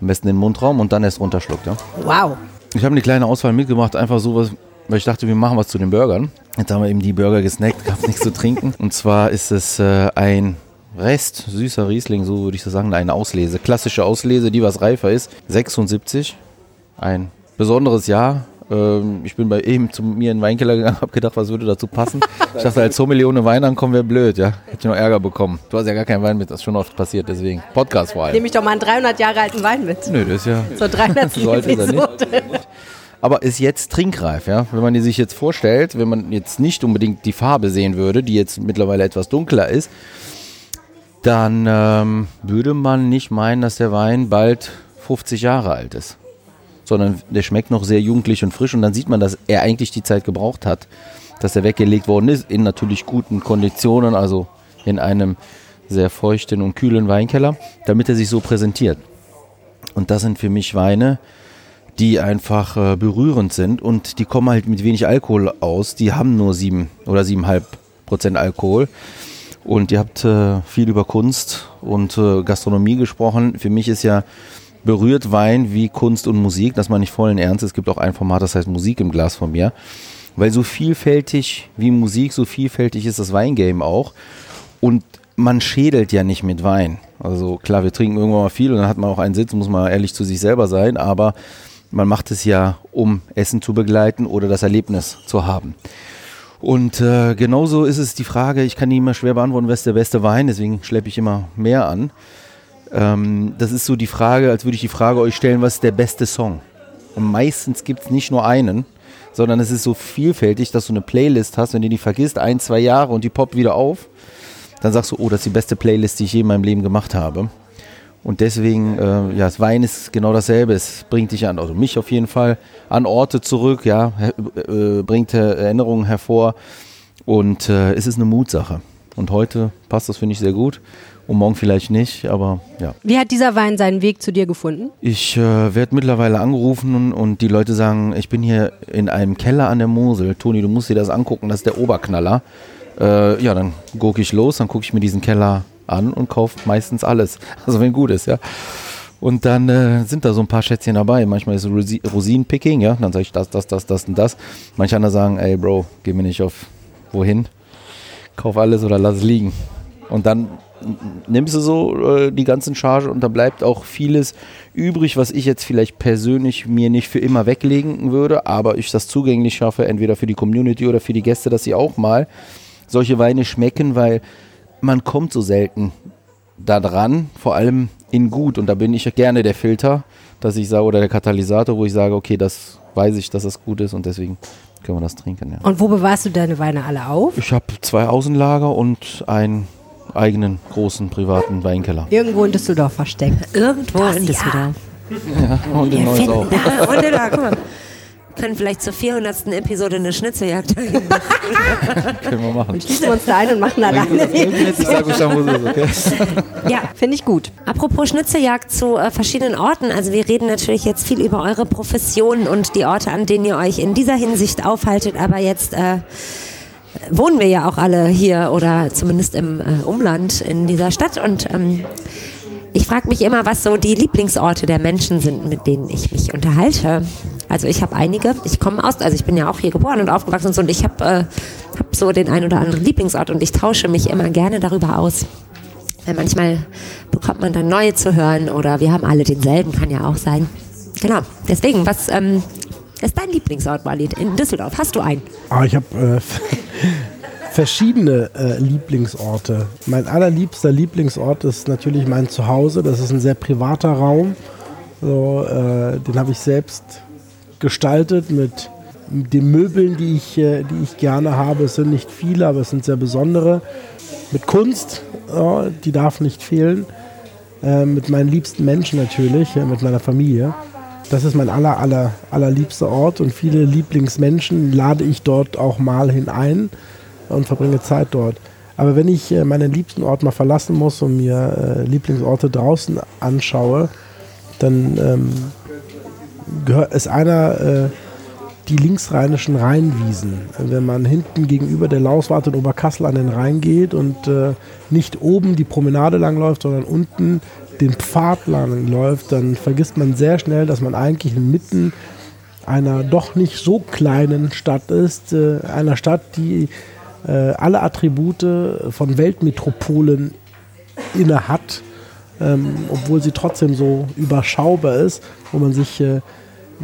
Am besten den Mundraum und dann erst runterschluckt. Ja. Wow. Ich habe eine kleine Auswahl mitgemacht, einfach so was, weil ich dachte, wir machen was zu den Burgern. Jetzt haben wir eben die Burger gesnackt, gab <laughs> nichts zu trinken. Und zwar ist es äh, ein Rest, süßer Riesling, so würde ich das sagen, eine Auslese. Klassische Auslese, die was reifer ist. 76. Ein besonderes Jahr. Ähm, ich bin bei eben zu mir in den Weinkeller gegangen, habe gedacht, was würde dazu passen. Ich dachte, als Sommelier ohne Wein ankommen wäre blöd, ja. Hätte ich noch Ärger bekommen. Du hast ja gar keinen Wein mit, das ist schon oft passiert, deswegen. Podcast vor allem. Nehme ich doch mal einen 300 Jahre alten Wein mit. Nö, das ist ja. 300. <laughs> So alt ist er nicht. Aber ist jetzt trinkreif, ja. Wenn man die sich jetzt vorstellt, wenn man jetzt nicht unbedingt die Farbe sehen würde, die jetzt mittlerweile etwas dunkler ist, dann ähm, würde man nicht meinen, dass der Wein bald 50 Jahre alt ist. Sondern der schmeckt noch sehr jugendlich und frisch und dann sieht man, dass er eigentlich die Zeit gebraucht hat, dass er weggelegt worden ist, in natürlich guten Konditionen, also in einem sehr feuchten und kühlen Weinkeller, damit er sich so präsentiert. Und das sind für mich Weine, die einfach äh, berührend sind und die kommen halt mit wenig Alkohol aus. Die haben nur sieben oder siebeneinhalb Prozent Alkohol. Und ihr habt äh, viel über Kunst und äh, Gastronomie gesprochen. Für mich ist ja berührt Wein wie Kunst und Musik. Das meine ich vollen Ernst. Es gibt auch ein Format, das heißt Musik im Glas von mir. Weil so vielfältig wie Musik, so vielfältig ist das Weingame auch. Und man schädelt ja nicht mit Wein. Also klar, wir trinken irgendwann mal viel und dann hat man auch einen Sitz, muss man ehrlich zu sich selber sein, aber man macht es ja, um Essen zu begleiten oder das Erlebnis zu haben. Und äh, genauso ist es die Frage, ich kann die immer schwer beantworten, was ist der beste Wein, deswegen schleppe ich immer mehr an. Ähm, das ist so die Frage, als würde ich die Frage euch stellen, was ist der beste Song? Und meistens gibt es nicht nur einen, sondern es ist so vielfältig, dass du eine Playlist hast, wenn du die vergisst, ein, zwei Jahre und die poppt wieder auf, dann sagst du, oh, das ist die beste Playlist, die ich je in meinem Leben gemacht habe. Und deswegen, äh, ja, das Wein ist genau dasselbe. Es bringt dich an, also mich auf jeden Fall, an Orte zurück, ja, äh, bringt Erinnerungen hervor. Und äh, es ist eine Mutsache. Und heute passt das, finde ich, sehr gut. und morgen vielleicht nicht, aber ja. Wie hat dieser Wein seinen Weg zu dir gefunden? Ich äh, werde mittlerweile angerufen und, und die Leute sagen, ich bin hier in einem Keller an der Mosel. Toni, du musst dir das angucken, das ist der Oberknaller. Äh, ja, dann gucke ich los, dann gucke ich mir diesen Keller an und kaufe meistens alles. <laughs> Also wenn gut ist, ja. Und dann äh, sind da so ein paar Schätzchen dabei. Manchmal ist Rosinenpicking, ja. Dann sage ich das, das, das, das und das. Manche andere sagen, ey Bro, geh mir nicht auf wohin. Kauf alles oder lass es liegen. Und dann nimmst du so äh, die ganzen Charge und da bleibt auch vieles übrig, was ich jetzt vielleicht persönlich mir nicht für immer weglegen würde, aber ich das zugänglich schaffe, entweder für die Community oder für die Gäste, dass sie auch mal solche Weine schmecken, weil man kommt so selten da dran, vor allem in gut und da bin ich gerne der Filter, dass ich sage, oder der Katalysator, wo ich sage, okay, das weiß ich, dass das gut ist und deswegen können wir das trinken. Ja. Und wo bewahrst du deine Weine alle auf? Ich habe zwei Außenlager und einen eigenen großen privaten Weinkeller. Irgendwo in Düsseldorf versteckt. Irgendwo in Düsseldorf. <laughs> Ja, und in Neuss auch. da, und in da, guck mal. Können vielleicht zur 400. Episode eine Schnitzeljagd. <laughs> Können wir machen. Schließen wir uns da ein und machen alleine. <laughs> Ja, Finde ich gut. Apropos Schnitzeljagd zu äh, verschiedenen Orten. Also wir reden natürlich jetzt viel über eure Profession und die Orte, an denen ihr euch in dieser Hinsicht aufhaltet. Aber jetzt äh, wohnen wir ja auch alle hier oder zumindest im äh, Umland in dieser Stadt. Und ähm, ich frage mich immer, was so die Lieblingsorte der Menschen sind, mit denen ich mich unterhalte. Also ich habe einige. Ich komme aus, also ich bin ja auch hier geboren und aufgewachsen und so. Und ich habe äh, hab so den ein oder anderen Lieblingsort und ich tausche mich immer gerne darüber aus. Weil manchmal bekommt man dann neue zu hören oder wir haben alle denselben, kann ja auch sein. Genau. Deswegen, was ähm, ist dein Lieblingsort, Walid? In Düsseldorf. Hast du einen? Ah, ich habe äh, <laughs> verschiedene äh, Lieblingsorte. Mein allerliebster Lieblingsort ist natürlich mein Zuhause. Das ist ein sehr privater Raum. So, äh, den habe ich selbst gestaltet mit den Möbeln, die ich, äh, die ich gerne habe. Es sind nicht viele, aber es sind sehr besondere. Mit Kunst, ja, die darf nicht fehlen. Äh, mit meinen liebsten Menschen natürlich, äh, mit meiner Familie. Das ist mein aller, aller, allerliebster Ort und viele Lieblingsmenschen lade ich dort auch mal hinein und verbringe Zeit dort. Aber wenn ich äh, meinen liebsten Ort mal verlassen muss und mir äh, Lieblingsorte draußen anschaue, dann ähm, gehört, ist einer äh, die linksrheinischen Rheinwiesen. Wenn man hinten gegenüber der Lauswarte in Oberkassel an den Rhein geht und äh, nicht oben die Promenade langläuft, sondern unten den Pfad lang läuft, dann vergisst man sehr schnell, dass man eigentlich inmitten einer doch nicht so kleinen Stadt ist. Äh, einer Stadt, die alle Attribute von Weltmetropolen inne hat, ähm, obwohl sie trotzdem so überschaubar ist, wo man sich äh,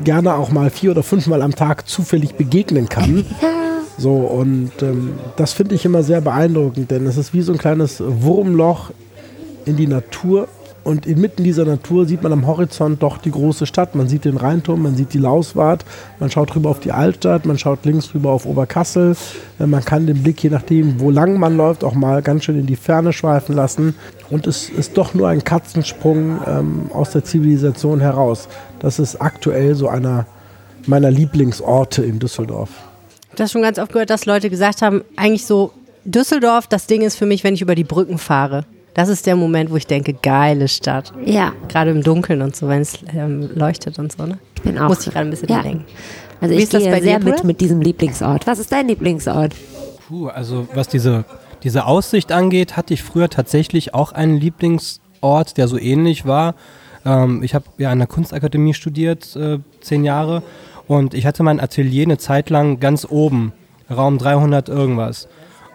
gerne auch mal vier oder fünfmal am Tag zufällig begegnen kann. <laughs> So, und ähm, das finde ich immer sehr beeindruckend, denn es ist wie so ein kleines Wurmloch in die Natur. Und inmitten dieser Natur sieht man am Horizont doch die große Stadt. Man sieht den Rheinturm, man sieht die Lauswart, man schaut rüber auf die Altstadt, man schaut links rüber auf Oberkassel. Äh, Man kann den Blick, je nachdem, wo lang man läuft, auch mal ganz schön in die Ferne schweifen lassen. Und es ist doch nur ein Katzensprung ähm, aus der Zivilisation heraus. Das ist aktuell so einer meiner Lieblingsorte in Düsseldorf. Ich habe das schon ganz oft gehört, dass Leute gesagt haben, eigentlich so, Düsseldorf, das Ding ist für mich, wenn ich über die Brücken fahre. Das ist der Moment, wo ich denke, geile Stadt. Ja. Gerade im Dunkeln und so, wenn es ähm, leuchtet und so. Ne? Ich bin auch. Muss ich gerade ein bisschen Ja. denken. Also Wie ich ist das gehe bei dir, sehr mit Bruder? mit diesem Lieblingsort. Was ist dein Lieblingsort? Puh, also was diese, diese Aussicht angeht, hatte ich früher tatsächlich auch einen Lieblingsort, der so ähnlich war. Ähm, ich habe ja an der Kunstakademie studiert, äh, zehn Jahre, und ich hatte mein Atelier eine Zeit lang ganz oben, Raum 300 irgendwas.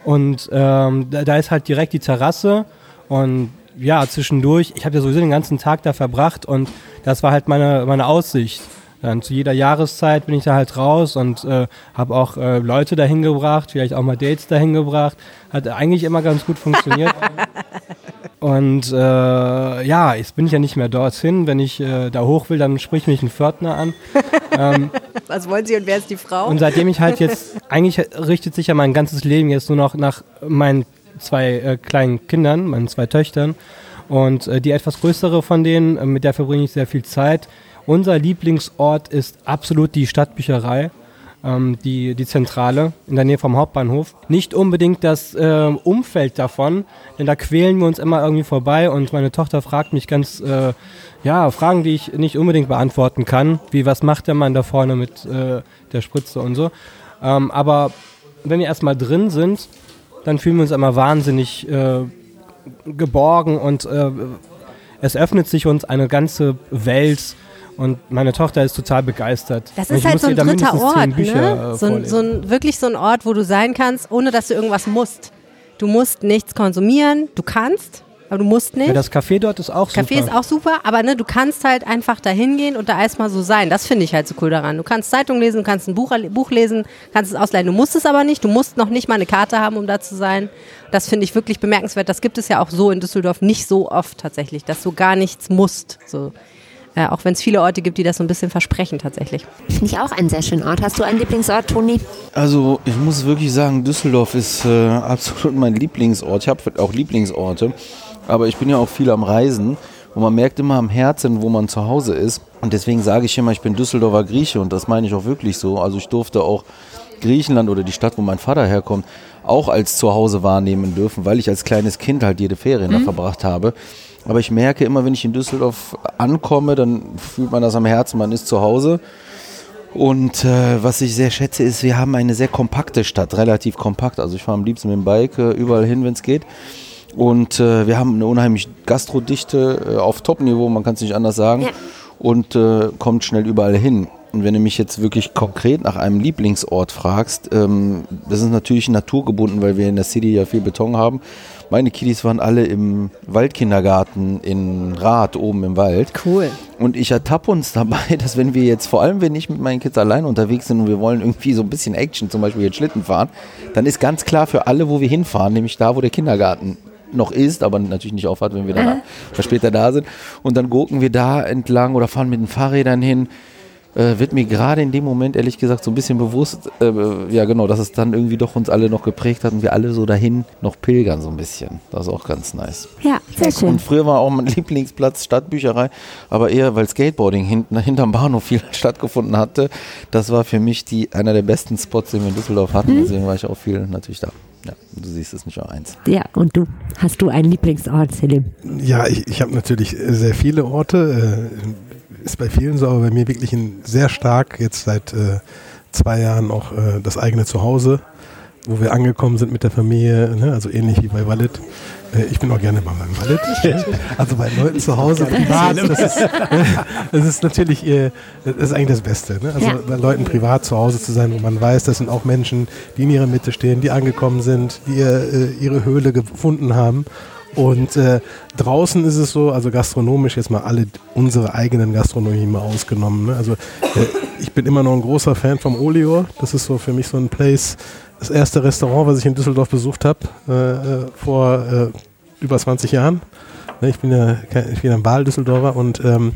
Und ähm, da, da ist halt direkt die Terrasse und ja, zwischendurch, ich habe ja sowieso den ganzen Tag da verbracht und das war halt meine, meine Aussicht. Dann zu jeder Jahreszeit bin ich da halt raus und äh, habe auch äh, Leute dahin gebracht, vielleicht auch mal Dates dahin gebracht. Hat eigentlich immer ganz gut funktioniert. <laughs> und äh, ja, jetzt bin ich ja nicht mehr dorthin. Wenn ich äh, da hoch will, dann spricht mich ein Pförtner an. <laughs> ähm, Was wollen Sie und wer ist die Frau? und seitdem ich halt jetzt, <laughs> eigentlich richtet sich ja mein ganzes Leben jetzt nur noch nach meinen zwei äh, kleinen Kindern, meinen zwei Töchtern. Und äh, die etwas größere von denen, äh, mit der verbringe ich sehr viel Zeit. Unser Lieblingsort ist absolut die Stadtbücherei. ähm, die, die Zentrale in der Nähe vom Hauptbahnhof. Nicht unbedingt das äh, Umfeld davon, denn da quälen wir uns immer irgendwie vorbei und meine Tochter fragt mich ganz, äh, ja, Fragen, die ich nicht unbedingt beantworten kann, wie was macht der Mann da vorne mit äh, der Spritze und so. Ähm, aber wenn wir erstmal drin sind, dann fühlen wir uns immer wahnsinnig äh, geborgen und äh, es öffnet sich uns eine ganze Welt und meine Tochter ist total begeistert. Das ist halt muss so ihr ein dritter Ort, Bücher, ne? äh, So ein, so ein, wirklich so ein Ort, wo du sein kannst, ohne dass du irgendwas musst. Du musst nichts konsumieren, du kannst, aber du musst nicht. ja, das Café dort ist auch Café super. ist auch super, aber ne, du kannst halt einfach da hingehen und da erstmal so sein. Das finde ich halt so cool daran. Du kannst Zeitung lesen, du kannst ein Buch, Buch lesen, kannst es ausleihen. Du musst es aber nicht. Du musst noch nicht mal eine Karte haben, um da zu sein. Das finde ich wirklich bemerkenswert. Das gibt es ja auch so in Düsseldorf nicht so oft tatsächlich, dass du gar nichts musst. So. Äh, auch wenn es viele Orte gibt, die das so ein bisschen versprechen tatsächlich. Finde ich auch einen sehr schönen Ort. Hast du einen Lieblingsort, Toni? Also ich muss wirklich sagen, Düsseldorf ist äh, <laughs> absolut mein Lieblingsort. Ich habe auch Lieblingsorte, aber ich bin ja auch viel am Reisen und man merkt immer am Herzen, wo man zu Hause ist. Und deswegen sage ich immer, ich bin Düsseldorfer Grieche und das meine ich auch wirklich so. Also ich durfte auch Griechenland oder die Stadt, wo mein Vater herkommt, auch als Zuhause wahrnehmen dürfen, weil ich als kleines Kind halt jede Ferien da verbracht habe. Aber ich merke immer, wenn ich in Düsseldorf ankomme, dann fühlt man das am Herzen, man ist zu Hause. Und äh, was ich sehr schätze, ist, wir haben eine sehr kompakte Stadt, relativ kompakt. Also ich fahre am liebsten mit dem Bike äh, überall hin, wenn es geht. Und äh, wir haben eine unheimlich Gastrodichte äh, auf Top-Niveau, man kann es nicht anders sagen. Ja. Und äh, kommt schnell überall hin. Und wenn du mich jetzt wirklich konkret nach einem Lieblingsort fragst, ähm, das ist natürlich naturgebunden, weil wir in der City ja viel Beton haben. Meine Kiddies waren alle im Waldkindergarten in Rath oben im Wald. Cool. Und ich ertappe uns dabei, dass wenn wir jetzt, vor allem wenn ich mit meinen Kids allein unterwegs sind und wir wollen irgendwie so ein bisschen Action, zum Beispiel jetzt Schlitten fahren, dann ist ganz klar für alle, wo wir hinfahren, nämlich da, wo der Kindergarten noch ist, aber natürlich nicht aufhat, wenn wir dann später da sind. Und dann gucken wir da entlang oder fahren mit den Fahrrädern hin. Äh, wird mir gerade in dem Moment ehrlich gesagt so ein bisschen bewusst, äh, ja genau, dass es dann irgendwie doch uns alle noch geprägt hat und wir alle so dahin noch pilgern so ein bisschen. Das ist auch ganz nice. Ja, sehr schön. Und früher war auch mein <laughs> Lieblingsplatz Stadtbücherei, aber eher weil Skateboarding hinten, hinterm Bahnhof viel <laughs> stattgefunden hatte. Das war für mich die, einer der besten Spots, den wir in Düsseldorf hatten. Mhm. Deswegen war ich auch viel natürlich da. Ja, du siehst es nicht nur eins. Ja, und du? Hast du einen Lieblingsort, Selim? Ja, ich, ich habe natürlich sehr viele Orte. Äh, ist bei vielen so, aber bei mir wirklich ein sehr stark, jetzt seit äh, zwei Jahren auch äh, das eigene Zuhause, wo wir angekommen sind mit der Familie, ne? also ähnlich wie bei Walid. Äh, ich bin auch gerne mal beim Walid. <laughs> also bei Leuten zu Hause privat, das ist, das ist natürlich, äh, das ist eigentlich das Beste. Ne? Also Ja. bei Leuten privat zu Hause zu sein, wo man weiß, das sind auch Menschen, die in ihrer Mitte stehen, die angekommen sind, die äh, ihre Höhle gefunden haben. Und äh, draußen ist es so, also gastronomisch jetzt mal alle unsere eigenen Gastronomie mal ausgenommen. Ne? Also äh, ich bin immer noch ein großer Fan vom Olior. Das ist so für mich so ein Place, das erste Restaurant, was ich in Düsseldorf besucht habe äh, äh, vor äh, über 20 Jahren. Ne, Ich bin ja ich bin ein Wahl-Düsseldorfer und ähm,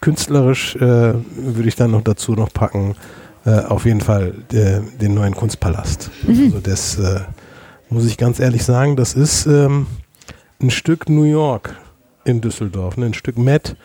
künstlerisch äh, würde ich dann noch dazu noch packen, äh, auf jeden Fall äh, den neuen Kunstpalast. Also das muss ich ganz ehrlich sagen, das ist ähm, ein Stück New York in Düsseldorf, ne? ein Stück Met.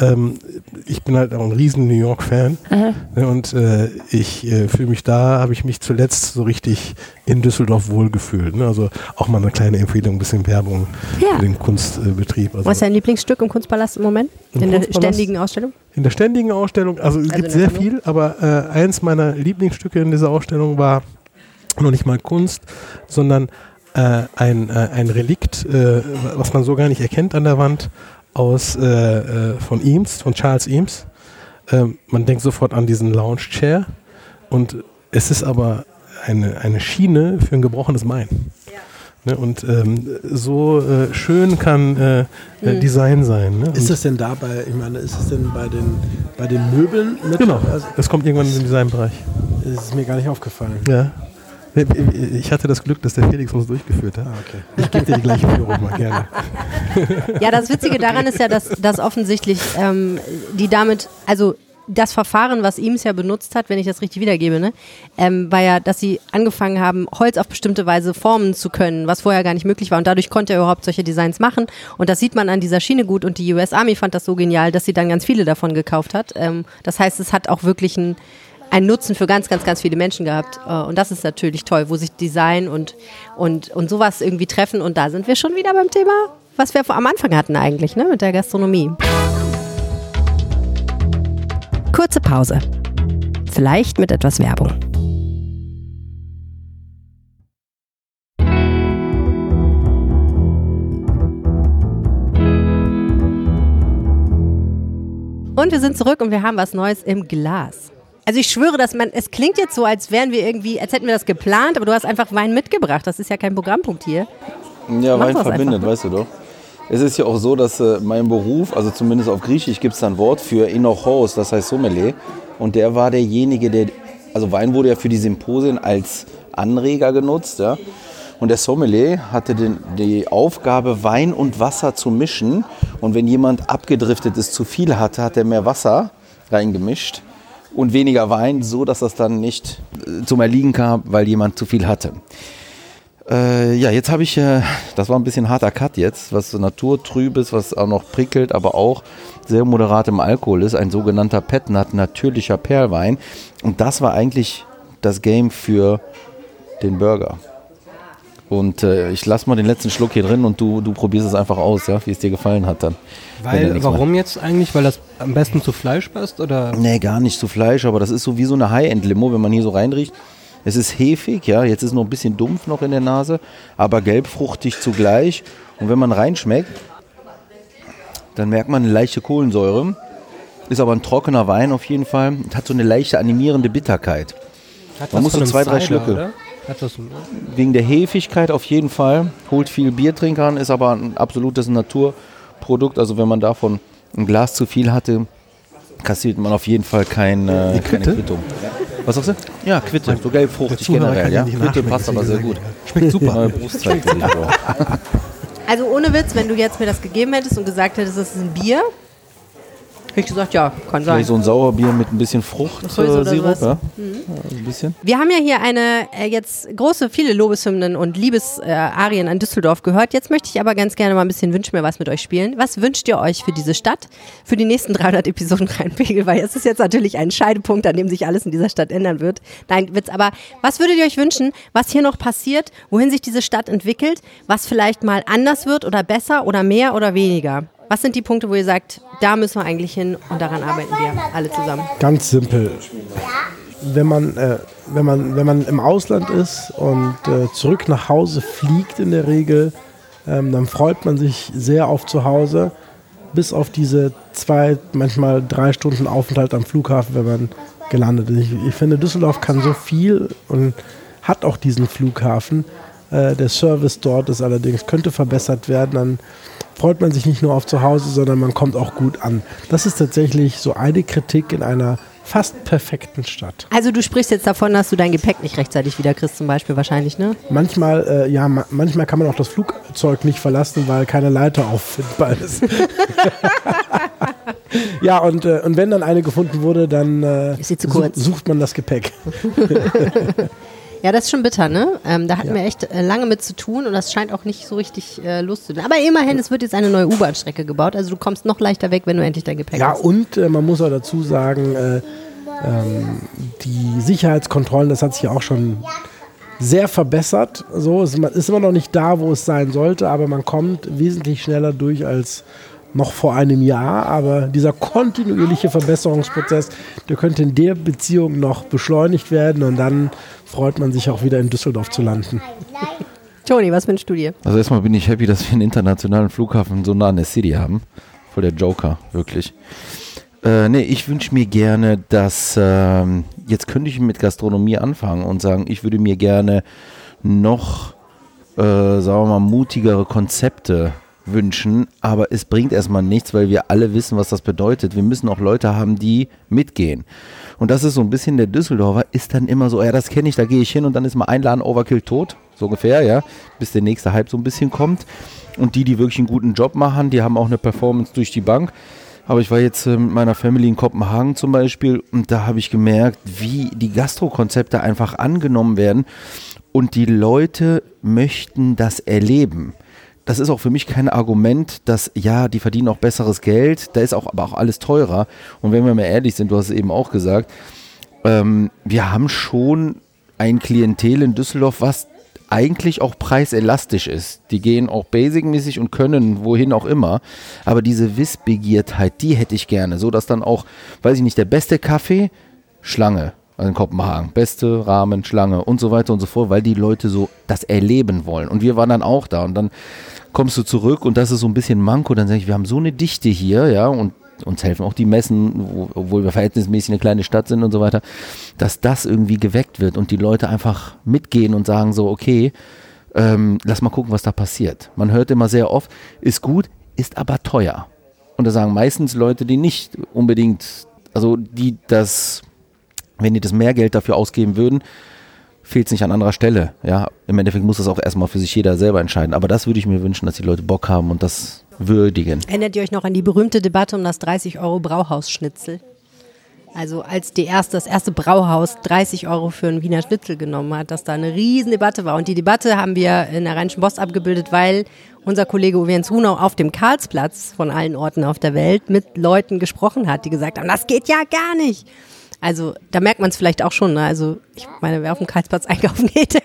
Ähm, ich bin halt auch ein riesen New York-Fan ne? und äh, ich äh, fühle mich da, habe ich mich zuletzt so richtig in Düsseldorf wohlgefühlt. Ne? Also auch mal eine kleine Empfehlung, ein bisschen Werbung Ja. für den Kunstbetrieb. Also Was ist dein Lieblingsstück im Kunstpalast im Moment? Im in der ständigen Ausstellung? In der ständigen Ausstellung, also es Also gibt sehr Sammlung? viel, aber äh, eins meiner Lieblingsstücke in dieser Ausstellung war noch nicht mal Kunst, sondern äh, ein, äh, ein Relikt, äh, was man so gar nicht erkennt an der Wand, aus äh, äh, von Eames, von Charles Eames. Ähm, man denkt sofort an diesen Lounge Chair und es ist aber eine, eine Schiene für ein gebrochenes Bein. Ne, und ähm, so äh, schön kann äh, äh, Mhm. Design sein. Ne? Ist das denn dabei, ich meine, ist es denn bei den, bei den Möbeln mit? Genau, Also, das kommt irgendwann in den Designbereich. das ist mir gar nicht aufgefallen. Ja. Ich hatte das Glück, dass der Felix uns durchgeführt hat. Ah, okay. Ich gebe dir die gleiche Führung mal gerne. Ja, das Witzige daran ist ja, dass, dass offensichtlich ähm, die damit, also das Verfahren, was Eames ja benutzt hat, wenn ich das richtig wiedergebe, ne, ähm, war ja, dass sie angefangen haben, Holz auf bestimmte Weise formen zu können, was vorher gar nicht möglich war. Und dadurch konnte er überhaupt solche Designs machen. Und das sieht man an dieser Schiene gut. Und die US Army fand das so genial, dass sie dann ganz viele davon gekauft hat. Ähm, das heißt, es hat auch wirklich ein einen Nutzen für ganz, ganz, ganz viele Menschen gehabt. Äh, Und das ist natürlich toll, wo sich Design und, und, und sowas irgendwie treffen. Und da sind wir schon wieder beim Thema, was wir am Anfang hatten eigentlich, ne, mit der Gastronomie. Kurze Pause. Vielleicht mit etwas Werbung. Und wir sind zurück und wir haben was Neues im Glas. Also ich schwöre, dass man, es klingt jetzt so, als wären wir irgendwie, als hätten wir das geplant, aber du hast einfach Wein mitgebracht. Das ist ja kein Programmpunkt hier. Ja, Wein verbindet, einfach, weißt du doch. Es ist ja auch so, dass äh, mein Beruf, also zumindest auf Griechisch gibt es da ein Wort für Enochos, das heißt Sommelier. Und der war derjenige, der, also Wein wurde ja für die Symposien als Anreger genutzt, ja. Und der Sommelier hatte den, die Aufgabe, Wein und Wasser zu mischen. Und wenn jemand abgedriftet ist, zu viel hatte, hat er mehr Wasser reingemischt und weniger Wein, so dass das dann nicht äh, zum Erliegen kam, weil jemand zu viel hatte. Äh, ja, jetzt habe ich, äh, das war ein bisschen harter Cut jetzt, was so naturtrübes, was auch noch prickelt, aber auch sehr moderat im Alkohol ist. Ein sogenannter Petnat, natürlicher Perlwein. Und das war eigentlich das Game für den Burger. Und äh, ich lasse mal den letzten Schluck hier drin und du, du probierst es einfach aus, ja, wie es dir gefallen hat dann. Weil, warum jetzt eigentlich? Weil das am besten zu Fleisch passt? Oder? Nee, gar nicht zu Fleisch, aber das ist so wie so eine High-End-Limo, wenn man hier so reinriecht. Es ist hefig, ja, jetzt ist noch ein bisschen dumpf noch in der Nase, aber gelbfruchtig zugleich. Und wenn man reinschmeckt, dann merkt man eine leichte Kohlensäure. Ist aber ein trockener Wein auf jeden Fall. Hat so eine leichte animierende Bitterkeit. Hat Man muss so zwei, drei Cider, Schlücke. Oder? Hat das ein, Wegen der Hefigkeit auf jeden Fall. Holt viel Biertrinker an, ist aber ein absolutes Naturprodukt. Also wenn man davon ein Glas zu viel hatte, kassiert man auf jeden Fall kein, äh, keine Quitte? Quittung. Was sagst du? Ja, Quitte. So gelbfruchtig generell. Ja. Quitte passt aber sehr gut. Schmeckt super. Neue Brustzeit für dich, Bro. <laughs> Also ohne Witz, wenn du jetzt mir das gegeben hättest und gesagt hättest, das ist ein Bier, hätte ich gesagt, ja, kann sein. Vielleicht so ein Sauerbier mit ein bisschen Fruchtsirup. Äh, ja? Mhm. ja, ein bisschen. Wir haben ja hier eine äh, jetzt große, viele Lobeshymnen und Liebesarien äh, an Düsseldorf gehört. Jetzt möchte ich aber ganz gerne mal ein bisschen Wünsch mir was mit euch spielen. Was wünscht ihr euch für diese Stadt, für die nächsten 300 Episoden <laughs> Rheinpegel? Weil es ist jetzt natürlich ein Scheidepunkt, an dem sich alles in dieser Stadt ändern wird. Nein, Witz, aber was würdet ihr euch wünschen, was hier noch passiert, wohin sich diese Stadt entwickelt, was vielleicht mal anders wird oder besser oder mehr oder weniger? Was sind die Punkte, wo ihr sagt, da müssen wir eigentlich hin und daran arbeiten wir alle zusammen? Ganz simpel. Wenn man, äh, wenn man, wenn man im Ausland ist und äh, zurück nach Hause fliegt in der Regel, ähm, dann freut man sich sehr auf zu Hause, bis auf diese zwei, manchmal drei Stunden Aufenthalt am Flughafen, wenn man gelandet ist. Ich, ich finde, Düsseldorf kann so viel und hat auch diesen Flughafen. Äh, der Service dort ist allerdings, könnte verbessert werden. Dann freut man sich nicht nur auf zu Hause, sondern man kommt auch gut an. Das ist tatsächlich so eine Kritik in einer fast perfekten Stadt. Also du sprichst jetzt davon, dass du dein Gepäck nicht rechtzeitig wieder kriegst, zum Beispiel wahrscheinlich, ne? Manchmal, äh, ja, ma manchmal kann man auch das Flugzeug nicht verlassen, weil keine Leiter auffindbar ist. <laughs> ja, und, äh, und wenn dann eine gefunden wurde, dann äh, sucht man das Gepäck. <laughs> Ja, das ist schon bitter, ne? Ähm, da hatten Ja. wir echt äh, lange mit zu tun und das scheint auch nicht so richtig äh, loszutun. Aber immerhin, es wird jetzt eine neue U-Bahn-Strecke gebaut, also du kommst noch leichter weg, wenn du endlich dein Gepäck Ja, hast. und äh, man muss auch dazu sagen, äh, ähm, die Sicherheitskontrollen, das hat sich ja auch schon sehr verbessert. So, es ist immer noch nicht da, wo es sein sollte, aber man kommt wesentlich schneller durch als noch vor einem Jahr. Aber dieser kontinuierliche Verbesserungsprozess, der könnte in der Beziehung noch beschleunigt werden und dann freut man sich auch wieder in Düsseldorf zu landen. Toni, was wünschst du dir? Also erstmal bin ich happy, dass wir einen internationalen Flughafen so nah an der City haben. Voll der Joker, wirklich. Äh, nee, ich wünsche mir gerne, dass, ähm, jetzt könnte ich mit Gastronomie anfangen und sagen, ich würde mir gerne noch, äh, sagen wir mal, mutigere Konzepte wünschen, aber es bringt erstmal nichts, weil wir alle wissen, was das bedeutet. Wir müssen auch Leute haben, die mitgehen. Und das ist so ein bisschen der Düsseldorfer, ist dann immer so, ja, das kenne ich, da gehe ich hin und dann ist mal ein Laden Overkill tot, so ungefähr, ja, bis der nächste Hype so ein bisschen kommt. Und die, die wirklich einen guten Job machen, die haben auch eine Performance durch die Bank. Aber ich war jetzt äh, mit meiner Family in Kopenhagen zum Beispiel und da habe ich gemerkt, wie die Gastrokonzepte einfach angenommen werden und die Leute möchten das erleben. Das ist auch für mich kein Argument, dass ja, die verdienen auch besseres Geld, da ist auch aber auch alles teurer. Und wenn wir mal ehrlich sind, du hast es eben auch gesagt, ähm, wir haben schon ein Klientel in Düsseldorf, was eigentlich auch preiselastisch ist. Die gehen auch basicmäßig und können wohin auch immer. Aber diese Wissbegiertheit, die hätte ich gerne. So dass dann auch, weiß ich nicht, der beste Kaffee, Schlange. In Kopenhagen. Beste Rahmen, Schlange und so weiter und so fort, weil die Leute so das erleben wollen. Und wir waren dann auch da. Und dann kommst du zurück und das ist so ein bisschen Manko. Dann sage ich, wir haben so eine Dichte hier, ja, und uns helfen auch die Messen, wo, obwohl wir verhältnismäßig eine kleine Stadt sind und so weiter, dass das irgendwie geweckt wird und die Leute einfach mitgehen und sagen so, okay, ähm, lass mal gucken, was da passiert. Man hört immer sehr oft, ist gut, ist aber teuer. Und da sagen meistens Leute, die nicht unbedingt, also die das, wenn die das mehr Geld dafür ausgeben würden, fehlt es nicht an anderer Stelle. Ja, im Endeffekt muss das auch erstmal für sich jeder selber entscheiden. Aber das würde ich mir wünschen, dass die Leute Bock haben und das würdigen. Erinnert ihr euch noch an die berühmte Debatte um das 30 Euro Brauhausschnitzel? Also als die erste, das erste Brauhaus 30 Euro für einen Wiener Schnitzel genommen hat, dass da eine riesen Debatte war. Und die Debatte haben wir in der Rheinischen Post abgebildet, weil unser Kollege Uwe Jens Runau auf dem Karlsplatz von allen Orten auf der Welt mit Leuten gesprochen hat, die gesagt haben, das geht ja gar nicht. Also da merkt man es vielleicht auch schon. Ne? Also ich meine, wer auf dem Karlsplatz einkaufen <laughs> geht, der,